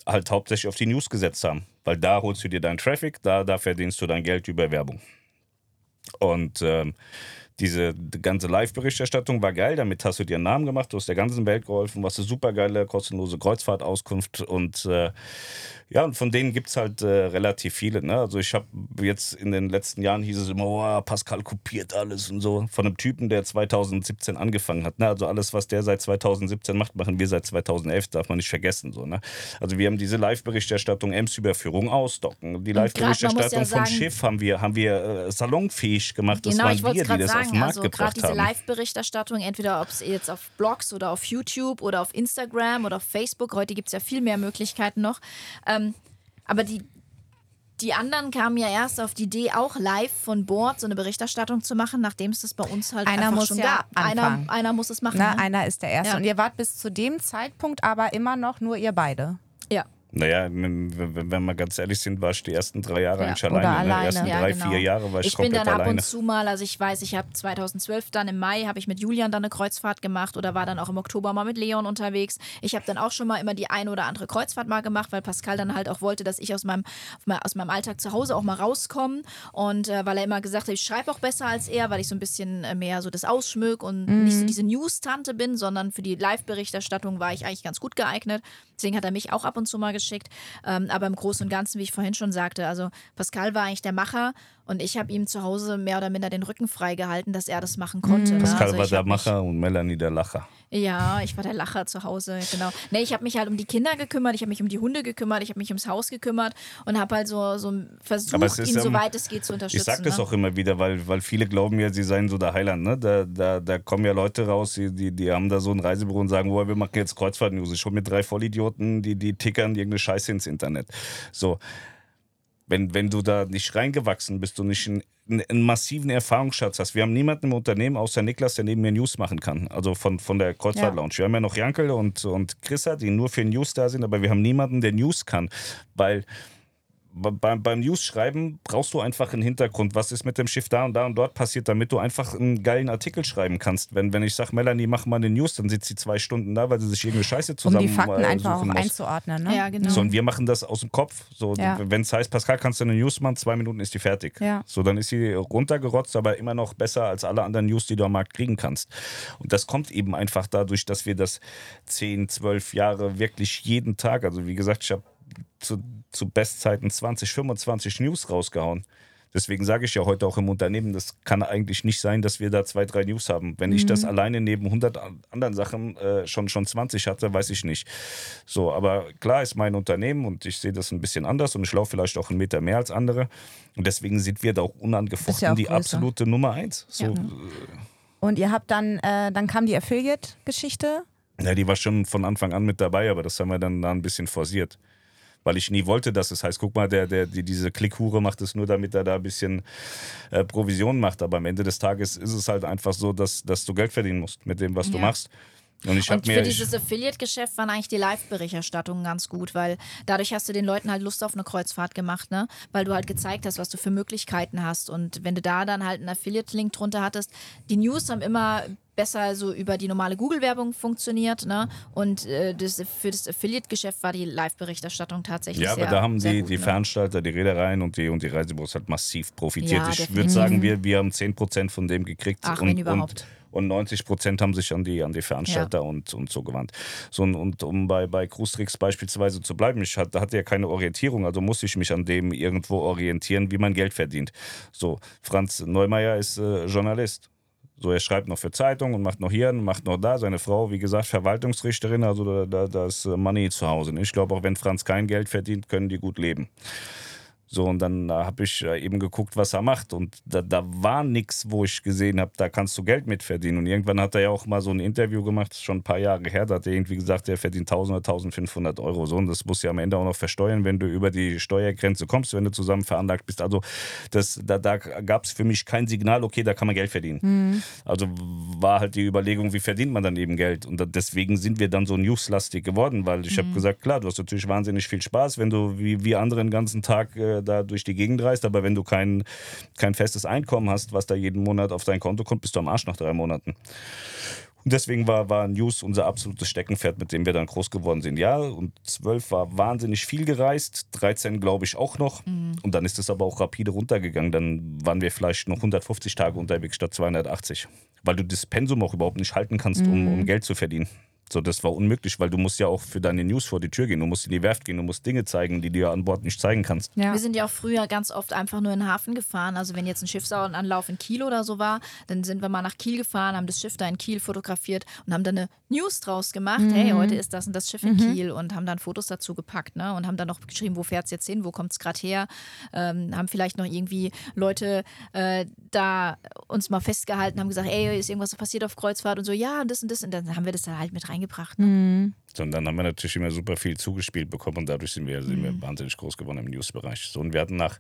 Speaker 1: halt hauptsächlich auf die News gesetzt haben. Weil da holst du dir deinen Traffic, da, da verdienst du dein Geld über Werbung. Und ähm, diese ganze Live-Berichterstattung war geil, damit hast du dir einen Namen gemacht, du hast der ganzen Welt geholfen, was eine super geile, kostenlose Kreuzfahrtauskunft und äh, ja, und von denen gibt es halt äh, relativ viele. Ne? Also ich habe jetzt in den letzten Jahren hieß es immer, oh, Pascal kopiert alles und so. Von einem Typen, der 2017 angefangen hat. Ne? Also alles, was der seit 2017 macht, machen wir seit 2011, darf man nicht vergessen. So, ne? Also wir haben diese Live-Berichterstattung, Ems-Überführung ausdocken. Die Live-Berichterstattung ja vom Schiff haben wir, haben wir äh, salonfähig gemacht.
Speaker 3: Genau, das waren wir, die das sagen, den Markt also. Gerade diese Live-Berichterstattung, entweder ob es jetzt auf Blogs oder auf YouTube oder auf Instagram oder auf Facebook, heute gibt es ja viel mehr Möglichkeiten noch. Ähm, aber die, die anderen kamen ja erst auf die Idee, auch live von Bord so eine Berichterstattung zu machen, nachdem es das bei uns halt
Speaker 2: einer
Speaker 3: einfach
Speaker 2: muss
Speaker 3: schon
Speaker 2: ja
Speaker 3: gab. Einer, einer muss es machen.
Speaker 2: Na, ne? Einer ist der Erste. Ja. Und ihr wart bis zu dem Zeitpunkt aber immer noch nur ihr beide.
Speaker 3: Ja.
Speaker 1: Naja, wenn wir ganz ehrlich sind, war ich die ersten drei Jahre ja. eigentlich alleine.
Speaker 2: Oder alleine.
Speaker 1: Die ersten
Speaker 2: ja,
Speaker 1: drei,
Speaker 2: genau.
Speaker 1: vier Jahre war ich,
Speaker 3: ich
Speaker 1: komplett
Speaker 3: bin dann
Speaker 1: alleine.
Speaker 3: ab und zu mal, also ich weiß, ich habe 2012 dann im Mai, habe ich mit Julian dann eine Kreuzfahrt gemacht oder war dann auch im Oktober mal mit Leon unterwegs. Ich habe dann auch schon mal immer die eine oder andere Kreuzfahrt mal gemacht, weil Pascal dann halt auch wollte, dass ich aus meinem, aus meinem Alltag zu Hause auch mal rauskomme und äh, weil er immer gesagt hat, ich schreibe auch besser als er, weil ich so ein bisschen äh, mehr so das ausschmück und mhm. nicht so diese News-Tante bin, sondern für die Live-Berichterstattung war ich eigentlich ganz gut geeignet. Deswegen hat er mich auch ab und zu mal geschickt. Ähm, aber im Großen und Ganzen, wie ich vorhin schon sagte, also Pascal war eigentlich der Macher und ich habe ihm zu Hause mehr oder minder den Rücken freigehalten, dass er das machen konnte. Mhm.
Speaker 1: Ne? Pascal
Speaker 3: also
Speaker 1: war der Macher und Melanie der Lacher.
Speaker 3: Ja, ich war der Lacher zu Hause, genau. Nee, ich habe mich halt um die Kinder gekümmert, ich habe mich um die Hunde gekümmert, ich habe mich ums Haus gekümmert und habe halt so, so versucht, ihn ähm, soweit es geht zu unterstützen.
Speaker 1: Ich sage das ne? auch immer wieder, weil, weil viele glauben ja, sie seien so der Heiland. Ne? Da, da, da kommen ja Leute raus, die, die, die haben da so ein Reisebüro und sagen, oh, wir machen jetzt Kreuzfahrt-News. Ich hole mir drei Vollidioten, die, die tickern irgendeine Scheiße ins Internet. So, wenn, wenn du da nicht reingewachsen bist und nicht einen, einen, massiven Erfahrungsschatz hast. Wir haben niemanden im Unternehmen außer Niklas, der neben mir News machen kann. Also von, von der Kreuzfahrt Lounge. Ja. Wir haben ja noch Jankel und, und Chrissa, die nur für News da sind, aber wir haben niemanden, der News kann. Weil beim, beim News-Schreiben brauchst du einfach einen Hintergrund. Was ist mit dem Schiff da und da und dort passiert, damit du einfach einen geilen Artikel schreiben kannst. Wenn, wenn ich sage, Melanie, mach mal eine News, dann sitzt sie zwei Stunden da, weil sie sich irgendeine Scheiße zusammen
Speaker 2: Um die Fakten
Speaker 1: äh,
Speaker 2: einfach auch
Speaker 1: muss.
Speaker 2: einzuordnen. Ne?
Speaker 3: Ja, genau.
Speaker 1: So, und wir machen das aus dem Kopf. So,
Speaker 2: Ja.
Speaker 1: Wenn es heißt, Pascal, kannst du eine News machen, zwei Minuten ist die fertig.
Speaker 2: Ja.
Speaker 1: So, dann ist sie runtergerotzt, aber immer noch besser als alle anderen News, die du am Markt kriegen kannst. Und das kommt eben einfach dadurch, dass wir das 10, 12 Jahre wirklich jeden Tag, also wie gesagt, ich habe zu, zu Bestzeiten 20, 25 News rausgehauen. Deswegen sage ich ja heute auch im Unternehmen, das kann eigentlich nicht sein, dass wir da zwei, drei News haben. Wenn ich das alleine neben 100 an- anderen Sachen äh, schon, schon 20 hatte, weiß ich nicht. So, aber klar ist mein Unternehmen und ich sehe das ein bisschen anders und ich laufe vielleicht auch einen Meter mehr als andere. Und deswegen sind wir da auch unangefochten
Speaker 2: ja auch
Speaker 1: die absolute Nummer eins. So,
Speaker 3: Ja.
Speaker 2: Und ihr habt dann, äh, dann kam die Affiliate-Geschichte.
Speaker 1: Ja, die war schon von Anfang an mit dabei, aber das haben wir dann da ein bisschen forciert. Weil ich nie wollte, dass es heißt, guck mal, der, der, die, diese Klickhure macht es nur, damit er da ein bisschen äh, Provision macht. Aber am Ende des Tages ist es halt einfach so, dass, dass du Geld verdienen musst mit dem, was du
Speaker 3: Ja.
Speaker 1: machst. Und ich
Speaker 3: Und
Speaker 1: mir.
Speaker 3: für dieses Affiliate-Geschäft waren eigentlich die Live-Berichterstattungen ganz gut, weil dadurch hast du den Leuten halt Lust auf eine Kreuzfahrt gemacht, ne? Weil du halt gezeigt hast, was du für Möglichkeiten hast. Und wenn du da dann halt einen Affiliate-Link drunter hattest, die News haben immer besser so über die normale Google-Werbung funktioniert, ne? Und äh, das, für das Affiliate-Geschäft war die Live-Berichterstattung tatsächlich
Speaker 1: ja,
Speaker 3: sehr
Speaker 1: aber da haben die,
Speaker 3: gut,
Speaker 1: die
Speaker 3: ne?
Speaker 1: Veranstalter, die Reedereien und die, und die Reisebüros halt massiv profitiert.
Speaker 3: Ja,
Speaker 1: ich würde sagen, wir, wir haben 10% von dem gekriegt.
Speaker 3: Ach,
Speaker 1: und,
Speaker 3: wenn überhaupt.
Speaker 1: Und, und 90 Prozent haben sich an die, an die Veranstalter und, und so gewandt. So, und, und um bei, bei Cruise Tricks beispielsweise zu bleiben, ich hatte, hatte ja keine Orientierung, also musste ich mich an dem irgendwo orientieren, wie man Geld verdient. So, Franz Neumeier ist äh, Journalist. So, er schreibt noch für Zeitung und macht noch hier und macht noch da. Seine Frau, wie gesagt, Verwaltungsrichterin, also da, da, da ist äh, Money zu Hause. Ich glaube, auch wenn Franz kein Geld verdient, können die gut leben. So, und dann äh, habe ich äh, eben geguckt, was er macht. Und da, da war nichts, wo ich gesehen habe, da kannst du Geld mit verdienen. Und irgendwann hat er ja auch mal so ein Interview gemacht, schon ein paar Jahre her. Da hat er irgendwie gesagt, er verdient 1000 oder 1500 Euro. So, und das muss ja am Ende auch noch versteuern, wenn du über die Steuergrenze kommst, wenn du zusammen veranlagt bist. Also, das, da, da gab es für mich kein Signal, okay, da kann man Geld verdienen. Also war halt die Überlegung, wie verdient man dann eben Geld? Und da, deswegen sind wir dann so newslastig geworden, weil ich habe gesagt, klar, du hast natürlich wahnsinnig viel Spaß, wenn du wie, wie andere den ganzen Tag äh, da durch die Gegend reist, aber wenn du kein, kein festes Einkommen hast, was da jeden Monat auf dein Konto kommt, bist du am Arsch nach drei Monaten. Und deswegen war, war News unser absolutes Steckenpferd, mit dem wir dann groß geworden sind. Ja, und 12 war wahnsinnig viel gereist, 13 glaube ich auch noch. Mhm. Und dann ist es aber auch rapide runtergegangen. Dann waren wir vielleicht noch 150 Tage unterwegs statt 280. Weil du das Pensum auch überhaupt nicht halten kannst, mhm. um, um Geld zu verdienen. So, das war unmöglich, weil du musst ja auch für deine News vor die Tür gehen. Du musst in die Werft gehen, du musst Dinge zeigen, die du ja an Bord nicht zeigen kannst.
Speaker 3: Ja. Wir sind ja auch früher ganz oft einfach nur in den Hafen gefahren. Also wenn jetzt ein Schiffsanlauf in Kiel oder so war, dann sind wir mal nach Kiel gefahren, haben das Schiff da in Kiel fotografiert und haben dann eine News draus gemacht. Mhm. Hey, heute ist das und das Schiff in mhm. Kiel und haben dann Fotos dazu gepackt ne? und haben dann noch geschrieben, wo fährt es jetzt hin, wo kommt es gerade her. Ähm, haben vielleicht noch irgendwie Leute äh, da uns mal festgehalten, haben gesagt, ey, ist irgendwas passiert auf Kreuzfahrt und so, ja, und das und das. Und dann haben wir das dann halt mit rein reingebracht. Ne? Mhm.
Speaker 1: So, und dann haben wir natürlich immer super viel zugespielt bekommen und dadurch sind wir, sind mhm. wir wahnsinnig groß geworden im Newsbereich. So, und wir hatten nach,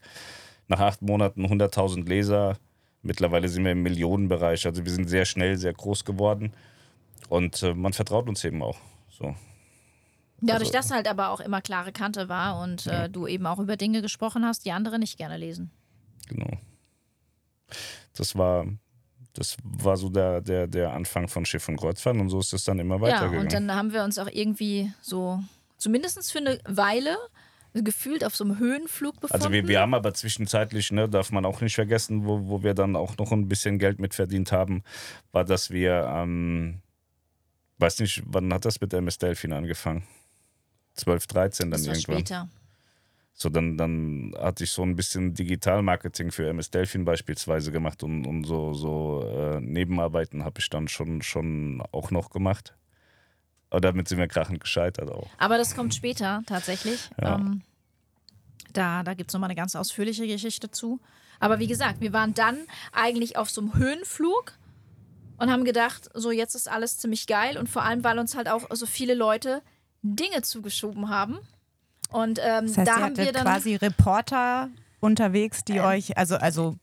Speaker 1: nach acht Monaten 100.000 Leser. Mittlerweile sind wir im Millionenbereich. Also wir sind sehr schnell, sehr groß geworden. Und äh, man vertraut uns eben auch. So.
Speaker 3: Dadurch, also, dass halt aber auch immer klare Kante war und äh, ja. du eben auch über Dinge gesprochen hast, die andere nicht gerne lesen.
Speaker 1: Genau. Das war, das war so der, der, der Anfang von Schiff und Kreuzfahrt und so ist es dann immer weitergegangen. Ja,
Speaker 3: und dann haben wir uns auch irgendwie so, zumindest für eine Weile, gefühlt auf so einem Höhenflug befunden.
Speaker 1: Also wir, wir haben aber zwischenzeitlich, ne, darf man auch nicht vergessen, wo, wo wir dann auch noch ein bisschen Geld mitverdient haben, war, dass wir, ähm, weiß nicht, wann hat das mit MS Delfin angefangen? 12, 13 dann das irgendwann. Später. So, dann, dann hatte ich so ein bisschen Digitalmarketing für MS Delphin beispielsweise gemacht und, und so, so äh, Nebenarbeiten habe ich dann schon, schon auch noch gemacht. Aber damit sind wir krachend gescheitert auch.
Speaker 3: Aber das kommt später tatsächlich. Ja. Ähm, da da gibt es nochmal eine ganz ausführliche Geschichte zu. Aber wie gesagt, wir waren dann eigentlich auf so einem Höhenflug und haben gedacht, so jetzt ist alles ziemlich geil und vor allem, weil uns halt auch so viele Leute Dinge zugeschoben haben und ähm,
Speaker 2: das heißt,
Speaker 3: da
Speaker 2: haben wir dann quasi Reporter unterwegs, die äh, euch, also, also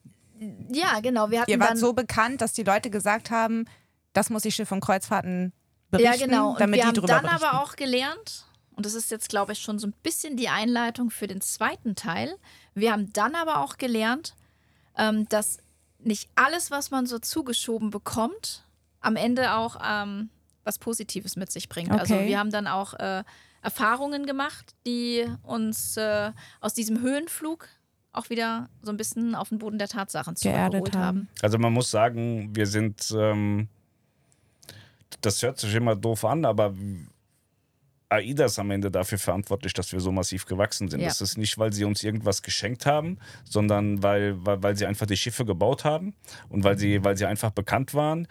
Speaker 3: ja, genau. Wir hatten
Speaker 2: ihr wart so bekannt, dass die Leute gesagt haben, das muss ich Schiff und Kreuzfahrten berichten, ja, genau. Und damit wir die
Speaker 3: haben dann berichten. aber auch gelernt, und das ist jetzt, glaube ich, schon so ein bisschen die Einleitung für den zweiten Teil. Wir haben dann aber auch gelernt, ähm, dass nicht alles, was man so zugeschoben bekommt, am Ende auch ähm, was Positives mit sich bringt. Also okay. Also wir haben dann auch äh, Erfahrungen gemacht, die uns äh, aus diesem Höhenflug auch wieder so ein bisschen auf den Boden der Tatsachen zurückgeholt haben. haben.
Speaker 1: Also man muss sagen, wir sind, ähm, das hört sich immer doof an, aber AIDA ist am Ende dafür verantwortlich, dass wir so massiv gewachsen sind. Ja. Das ist nicht, weil sie uns irgendwas geschenkt haben, sondern weil, weil, weil sie einfach die Schiffe gebaut haben und weil sie, weil sie einfach bekannt waren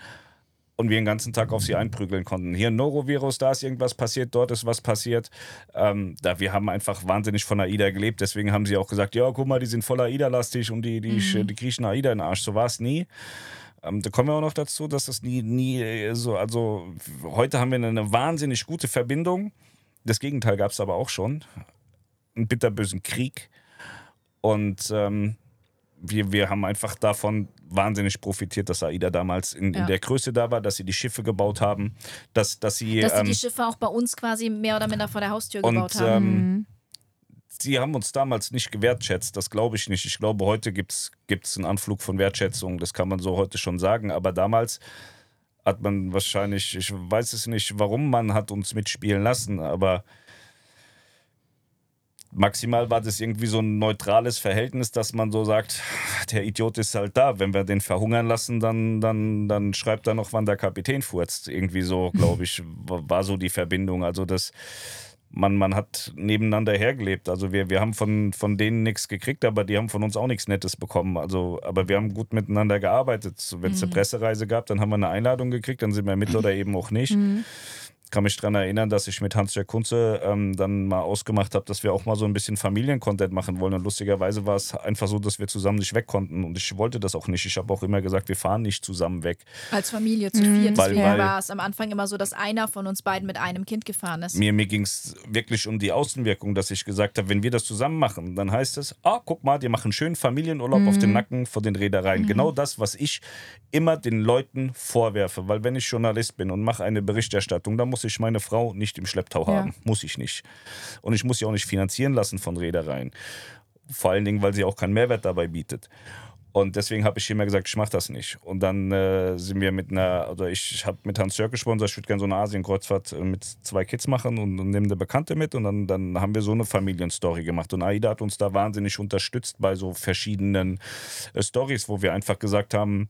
Speaker 1: und wir den ganzen Tag auf sie einprügeln konnten. Hier ein Norovirus, da ist irgendwas passiert, dort ist was passiert. Ähm, da, wir haben einfach wahnsinnig von AIDA gelebt, deswegen haben sie auch gesagt, ja, guck mal, die sind voll AIDA-lastig und die, die, mhm. die kriechen AIDA in den Arsch. So war es nie. Ähm, da kommen wir auch noch dazu, dass das nie, nie äh, so, also heute haben wir eine wahnsinnig gute Verbindung. Das Gegenteil gab es aber auch schon. Einen bitterbösen Krieg. Und ähm, wir, wir haben einfach davon wahnsinnig profitiert, dass AIDA damals in, ja. in, der Größe da war, dass sie die Schiffe gebaut haben, dass, dass sie.
Speaker 3: Dass sie ähm, die Schiffe auch bei uns quasi mehr oder minder vor der Haustür und, gebaut haben. Ähm, mhm.
Speaker 1: Sie haben uns damals nicht gewertschätzt, das glaube ich nicht. Ich glaube, heute gibt es einen Anflug von Wertschätzung, das kann man so heute schon sagen. Aber damals hat man wahrscheinlich, ich weiß es nicht, warum man hat uns mitspielen lassen, aber maximal war das irgendwie so ein neutrales Verhältnis, dass man so sagt, der Idiot ist halt da. Wenn wir den verhungern lassen, dann, dann, dann schreibt er noch, wann der Kapitän furzt. Irgendwie so, glaube ich, [laughs] war so die Verbindung. Also das, man, man hat nebeneinander hergelebt. Also wir, wir haben von, von denen nichts gekriegt, aber die haben von uns auch nichts Nettes bekommen. Also, aber wir haben gut miteinander gearbeitet. Wenn es mhm. eine Pressereise gab, dann haben wir eine Einladung gekriegt, dann sind wir mit oder eben auch nicht. Mhm kann mich daran erinnern, dass ich mit Hans-Jörg Kunze ähm, dann mal ausgemacht habe, dass wir auch mal so ein bisschen Familiencontent machen wollen. Und lustigerweise war es einfach so, dass wir zusammen nicht weg konnten. Und ich wollte das auch nicht. Ich habe auch immer gesagt, wir fahren nicht zusammen weg.
Speaker 3: Als Familie zu viert. Mhm. Deswegen war es am Anfang immer so, dass einer von uns beiden mit einem Kind gefahren ist.
Speaker 1: Mir, mir ging es wirklich um die Außenwirkung, dass ich gesagt habe, wenn wir das zusammen machen, dann heißt es, ah, guck mal, die machen schön Familienurlaub mhm. auf den Nacken von den Reedereien. Mhm. Genau das, was ich immer den Leuten vorwerfe. Weil wenn ich Journalist bin und mache eine Berichterstattung, dann muss muss ich meine Frau nicht im Schlepptau haben. Ja. Muss ich nicht. Und ich muss sie auch nicht finanzieren lassen von Reedereien. Vor allen Dingen, weil sie auch keinen Mehrwert dabei bietet. Und deswegen habe ich immer gesagt, ich mache das nicht. Und dann äh, sind wir mit einer, oder ich, habe mit Hans Jörg gesprochen, ich würde gerne so eine Asienkreuzfahrt äh, mit zwei Kids machen und, und nehme eine Bekannte mit. Und dann, dann haben wir so eine Familienstory gemacht. Und Aida hat uns da wahnsinnig unterstützt bei so verschiedenen äh, Stories, wo wir einfach gesagt haben,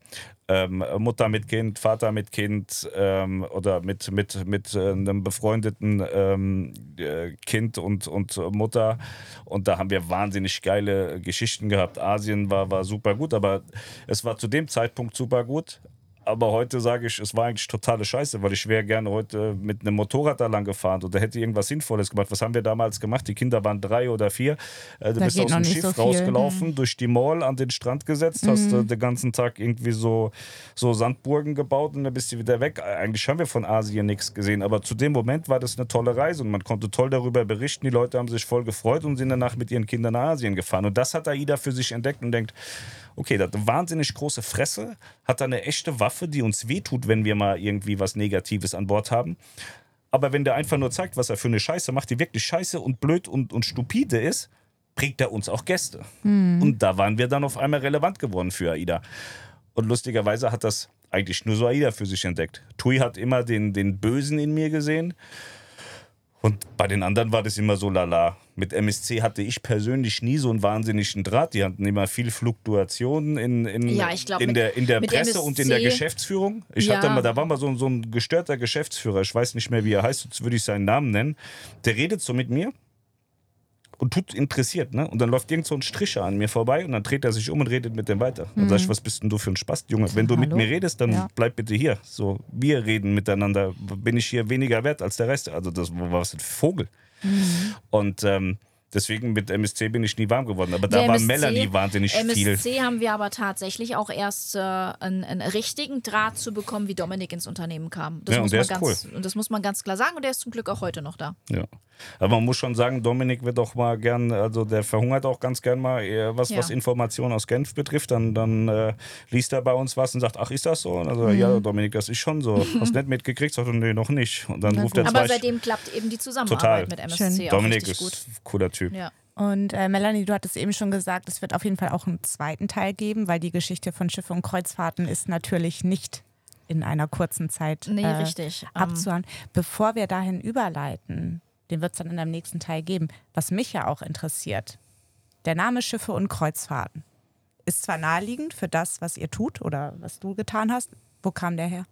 Speaker 1: ähm, Mutter mit Kind, Vater mit Kind ähm, oder mit, mit, mit äh, einem befreundeten ähm, äh, Kind und, und Mutter. Und da haben wir wahnsinnig geile Geschichten gehabt. Asien war, war super gut, aber es war zu dem Zeitpunkt super gut aber heute sage ich, es war eigentlich totale Scheiße, weil ich wäre gerne heute mit einem Motorrad da lang gefahren oder hätte irgendwas Sinnvolles gemacht. Was haben wir damals gemacht? Die Kinder waren drei oder vier. Äh, du da bist aus dem Schiff so rausgelaufen, mhm. durch die Mall an den Strand gesetzt, mhm. hast äh, den ganzen Tag irgendwie so, so Sandburgen gebaut und dann bist du wieder weg. Eigentlich haben wir von Asien nichts gesehen, aber zu dem Moment war das eine tolle Reise und man konnte toll darüber berichten. Die Leute haben sich voll gefreut und sind danach mit ihren Kindern nach Asien gefahren. Und das hat AIDA für sich entdeckt und denkt, okay, der hat eine wahnsinnig große Fresse, hat eine echte Waffe, die uns wehtut, wenn wir mal irgendwie was Negatives an Bord haben. Aber wenn der einfach nur zeigt, was er für eine Scheiße macht, die wirklich scheiße und blöd und, und stupide ist, bringt er uns auch Gäste. Mhm. Und da waren wir dann auf einmal relevant geworden für AIDA. Und lustigerweise hat das eigentlich nur so AIDA für sich entdeckt. Tui hat immer den, den Bösen in mir gesehen. Und bei den anderen war das immer so lala. Mit MSC hatte ich persönlich nie so einen wahnsinnigen Draht. Die hatten immer viel Fluktuationen in, in,
Speaker 3: ja, glaub,
Speaker 1: in
Speaker 3: mit,
Speaker 1: der, in der Presse MSC, und in der Geschäftsführung. Ich ja. hatte mal, da war mal so, so ein gestörter Geschäftsführer, ich weiß nicht mehr, wie er heißt, jetzt würde ich seinen Namen nennen. Der redet so mit mir und tut interessiert, ne? Und dann läuft irgend so ein Stricher an mir vorbei und dann dreht er sich um und redet mit dem weiter. Dann mhm. sag ich, was bist denn du für ein Spaß, Junge? Wenn du Hallo? mit mir redest, dann ja. bleib bitte hier. So, wir reden miteinander. Bin ich hier weniger wert als der Rest? Also das war was ein Vogel. Mhm. Und ähm, Deswegen mit MSC bin ich nie warm geworden. Aber da der war MSC, Melanie wahnsinnig
Speaker 3: MSC
Speaker 1: viel.
Speaker 3: MSC haben wir aber tatsächlich auch erst äh, einen, einen, richtigen Draht zu bekommen, wie Dominik ins Unternehmen kam. Das
Speaker 1: ja,
Speaker 3: muss
Speaker 1: und der
Speaker 3: man
Speaker 1: ist
Speaker 3: ganz, cool. Und das muss man ganz klar sagen. Und der ist zum Glück auch heute noch da.
Speaker 1: Ja. Aber man muss schon sagen, Dominik wird auch mal gern, also der verhungert auch ganz gern mal, was, ja. was Informationen aus Genf betrifft. Dann, dann äh, liest er bei uns was und sagt, ach, ist das so? Und also, mhm. ja, Dominik, das ist schon so. [laughs] Hast nicht mitgekriegt? Sagt er, nee, noch nicht. Und dann Na ruft er
Speaker 3: Aber seitdem klappt eben die Zusammenarbeit
Speaker 1: Total.
Speaker 3: mit MSC
Speaker 1: Dominik ist
Speaker 3: gut.
Speaker 1: ein cooler Typ.
Speaker 3: Ja.
Speaker 2: Und äh, Melanie, du hattest eben schon gesagt, es wird auf jeden Fall auch einen zweiten Teil geben, weil die Geschichte von Schiffe und Kreuzfahrten ist natürlich nicht in einer kurzen Zeit
Speaker 3: nee, äh, richtig.
Speaker 2: Ähm. abzuhören. Um. Bevor wir dahin überleiten, den wird es dann in einem nächsten Teil geben, was mich ja auch interessiert. Der Name Schiffe und Kreuzfahrten ist zwar naheliegend für das, was ihr tut oder was du getan hast. Wo kam der her?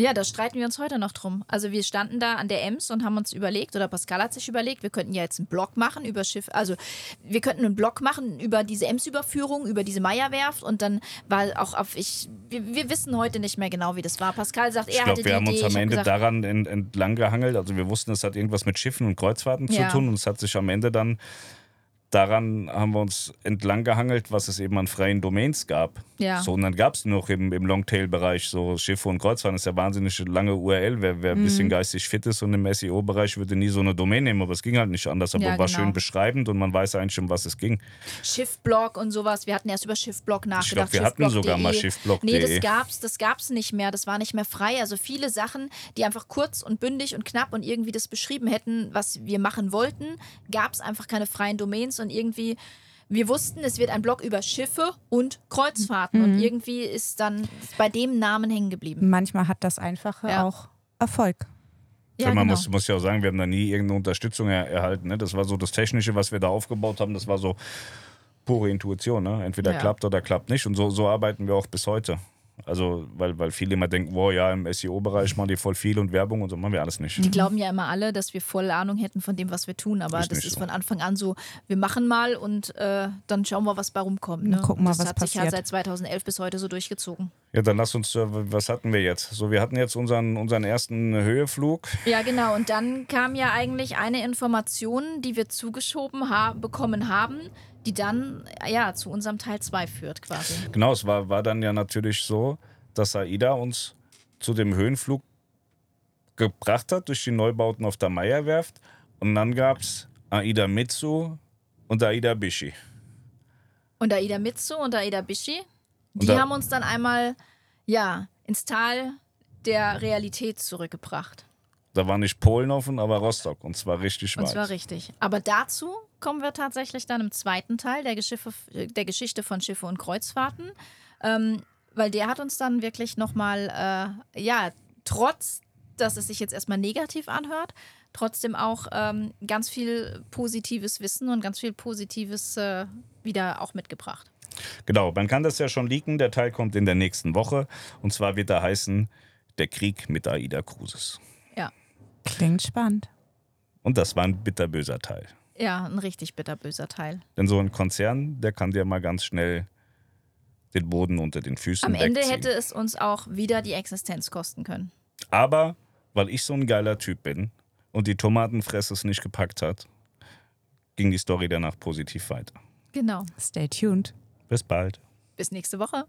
Speaker 3: Ja, da streiten wir uns heute noch drum. Also wir standen da an der Ems und haben uns überlegt, oder Pascal hat sich überlegt, wir könnten ja jetzt einen Blog machen über Schiff, also wir könnten einen Blog machen über diese Ems-Überführung, über diese Meierwerft und dann war auch auf, ich, wir, wir, wissen heute nicht mehr genau, wie das war. Pascal sagt, er ich glaub, hatte
Speaker 1: wir haben
Speaker 3: Idee.
Speaker 1: uns am Ende gesagt, daran entlang gehangelt, also wir wussten, es hat irgendwas mit Schiffen und Kreuzfahrten ja. zu tun und es hat sich am Ende dann daran haben wir uns entlang gehangelt, was es eben an freien Domains gab.
Speaker 3: Ja.
Speaker 1: So, und dann gab es noch im, im Longtail-Bereich so Schiffe und Kreuzfahrten, das ist ja wahnsinnig lange URL. Wer, wer ein mhm. bisschen geistig fit ist und im SEO-Bereich würde nie so eine Domain nehmen, aber es ging halt nicht anders. Aber ja, war genau. schön beschreibend und man weiß eigentlich, um was es ging.
Speaker 3: Schiffblog und sowas. Wir hatten erst über Schiffblog nachgedacht.
Speaker 1: Ich glaube, wir hatten sogar mal Schiffblog.
Speaker 3: Nee, das gab's, das gab's nicht mehr. Das war nicht mehr frei. Also viele Sachen, die einfach kurz und bündig und knapp und irgendwie das beschrieben hätten, was wir machen wollten, gab es einfach keine freien Domains und irgendwie wir wussten, es wird ein Blog über Schiffe und Kreuzfahrten. Mhm. Und irgendwie ist dann bei dem Namen hängen geblieben.
Speaker 2: Manchmal hat das Einfache ja. auch Erfolg.
Speaker 1: Ja, man genau. muss, muss ja auch sagen, wir haben da nie irgendeine Unterstützung er, erhalten. Ne? Das war so das Technische, was wir da aufgebaut haben. Das war so pure Intuition. Ne? Entweder ja. klappt oder klappt nicht. Und so, so arbeiten wir auch bis heute. Also, weil, weil viele immer denken, wow, ja, im SEO-Bereich machen die voll viel und Werbung und so machen wir alles nicht.
Speaker 3: Die glauben ja immer alle, dass wir voll Ahnung hätten von dem, was wir tun, aber ist das ist so. von Anfang an so, wir machen mal und äh, dann schauen wir, was bei rumkommt. Ne?
Speaker 2: Gucken mal,
Speaker 3: das
Speaker 2: was
Speaker 3: hat
Speaker 2: passiert.
Speaker 3: sich ja seit 2011 bis heute so durchgezogen.
Speaker 1: Ja, dann lass uns, äh, was hatten wir jetzt? So, wir hatten jetzt unseren, unseren ersten Höheflug.
Speaker 3: Ja, genau. Und dann kam ja eigentlich eine Information, die wir zugeschoben ha bekommen haben, die dann ja zu unserem Teil 2 führt quasi.
Speaker 1: Genau, es war, war dann ja natürlich so, dass AIDA uns zu dem Höhenflug gebracht hat durch die Neubauten auf der Meierwerft. Und dann gab es AIDA Mitsu und AIDA Bishi.
Speaker 3: Und AIDA Mitsu und AIDA Bishi, die da, haben uns dann einmal ja, ins Tal der Realität zurückgebracht.
Speaker 1: Da war nicht Polen offen, aber Rostock. Und zwar richtig weit.
Speaker 3: Und zwar richtig. Aber dazu kommen wir tatsächlich dann im zweiten Teil der, Geschiffe, der Geschichte von Schiffe und Kreuzfahrten. Ähm, weil der hat uns dann wirklich nochmal, äh, ja, trotz, dass es sich jetzt erstmal negativ anhört, trotzdem auch ähm, ganz viel positives Wissen und ganz viel Positives äh, wieder auch mitgebracht.
Speaker 1: Genau, man kann das ja schon leaken. Der Teil kommt in der nächsten Woche. Und zwar wird er heißen Der Krieg mit Aida Cruises.
Speaker 2: Klingt spannend.
Speaker 1: Und das war ein bitterböser Teil.
Speaker 3: Ja, ein richtig bitterböser Teil.
Speaker 1: Denn so ein Konzern, der kann dir mal ganz schnell den Boden unter den Füßen
Speaker 3: Am Ende
Speaker 1: wegziehen.
Speaker 3: hätte es uns auch wieder die Existenz kosten können.
Speaker 1: Aber weil ich so ein geiler Typ bin und die Tomatenfresse es nicht gepackt hat, ging die Story danach positiv weiter.
Speaker 3: Genau.
Speaker 2: Stay tuned.
Speaker 1: Bis bald.
Speaker 3: Bis nächste Woche.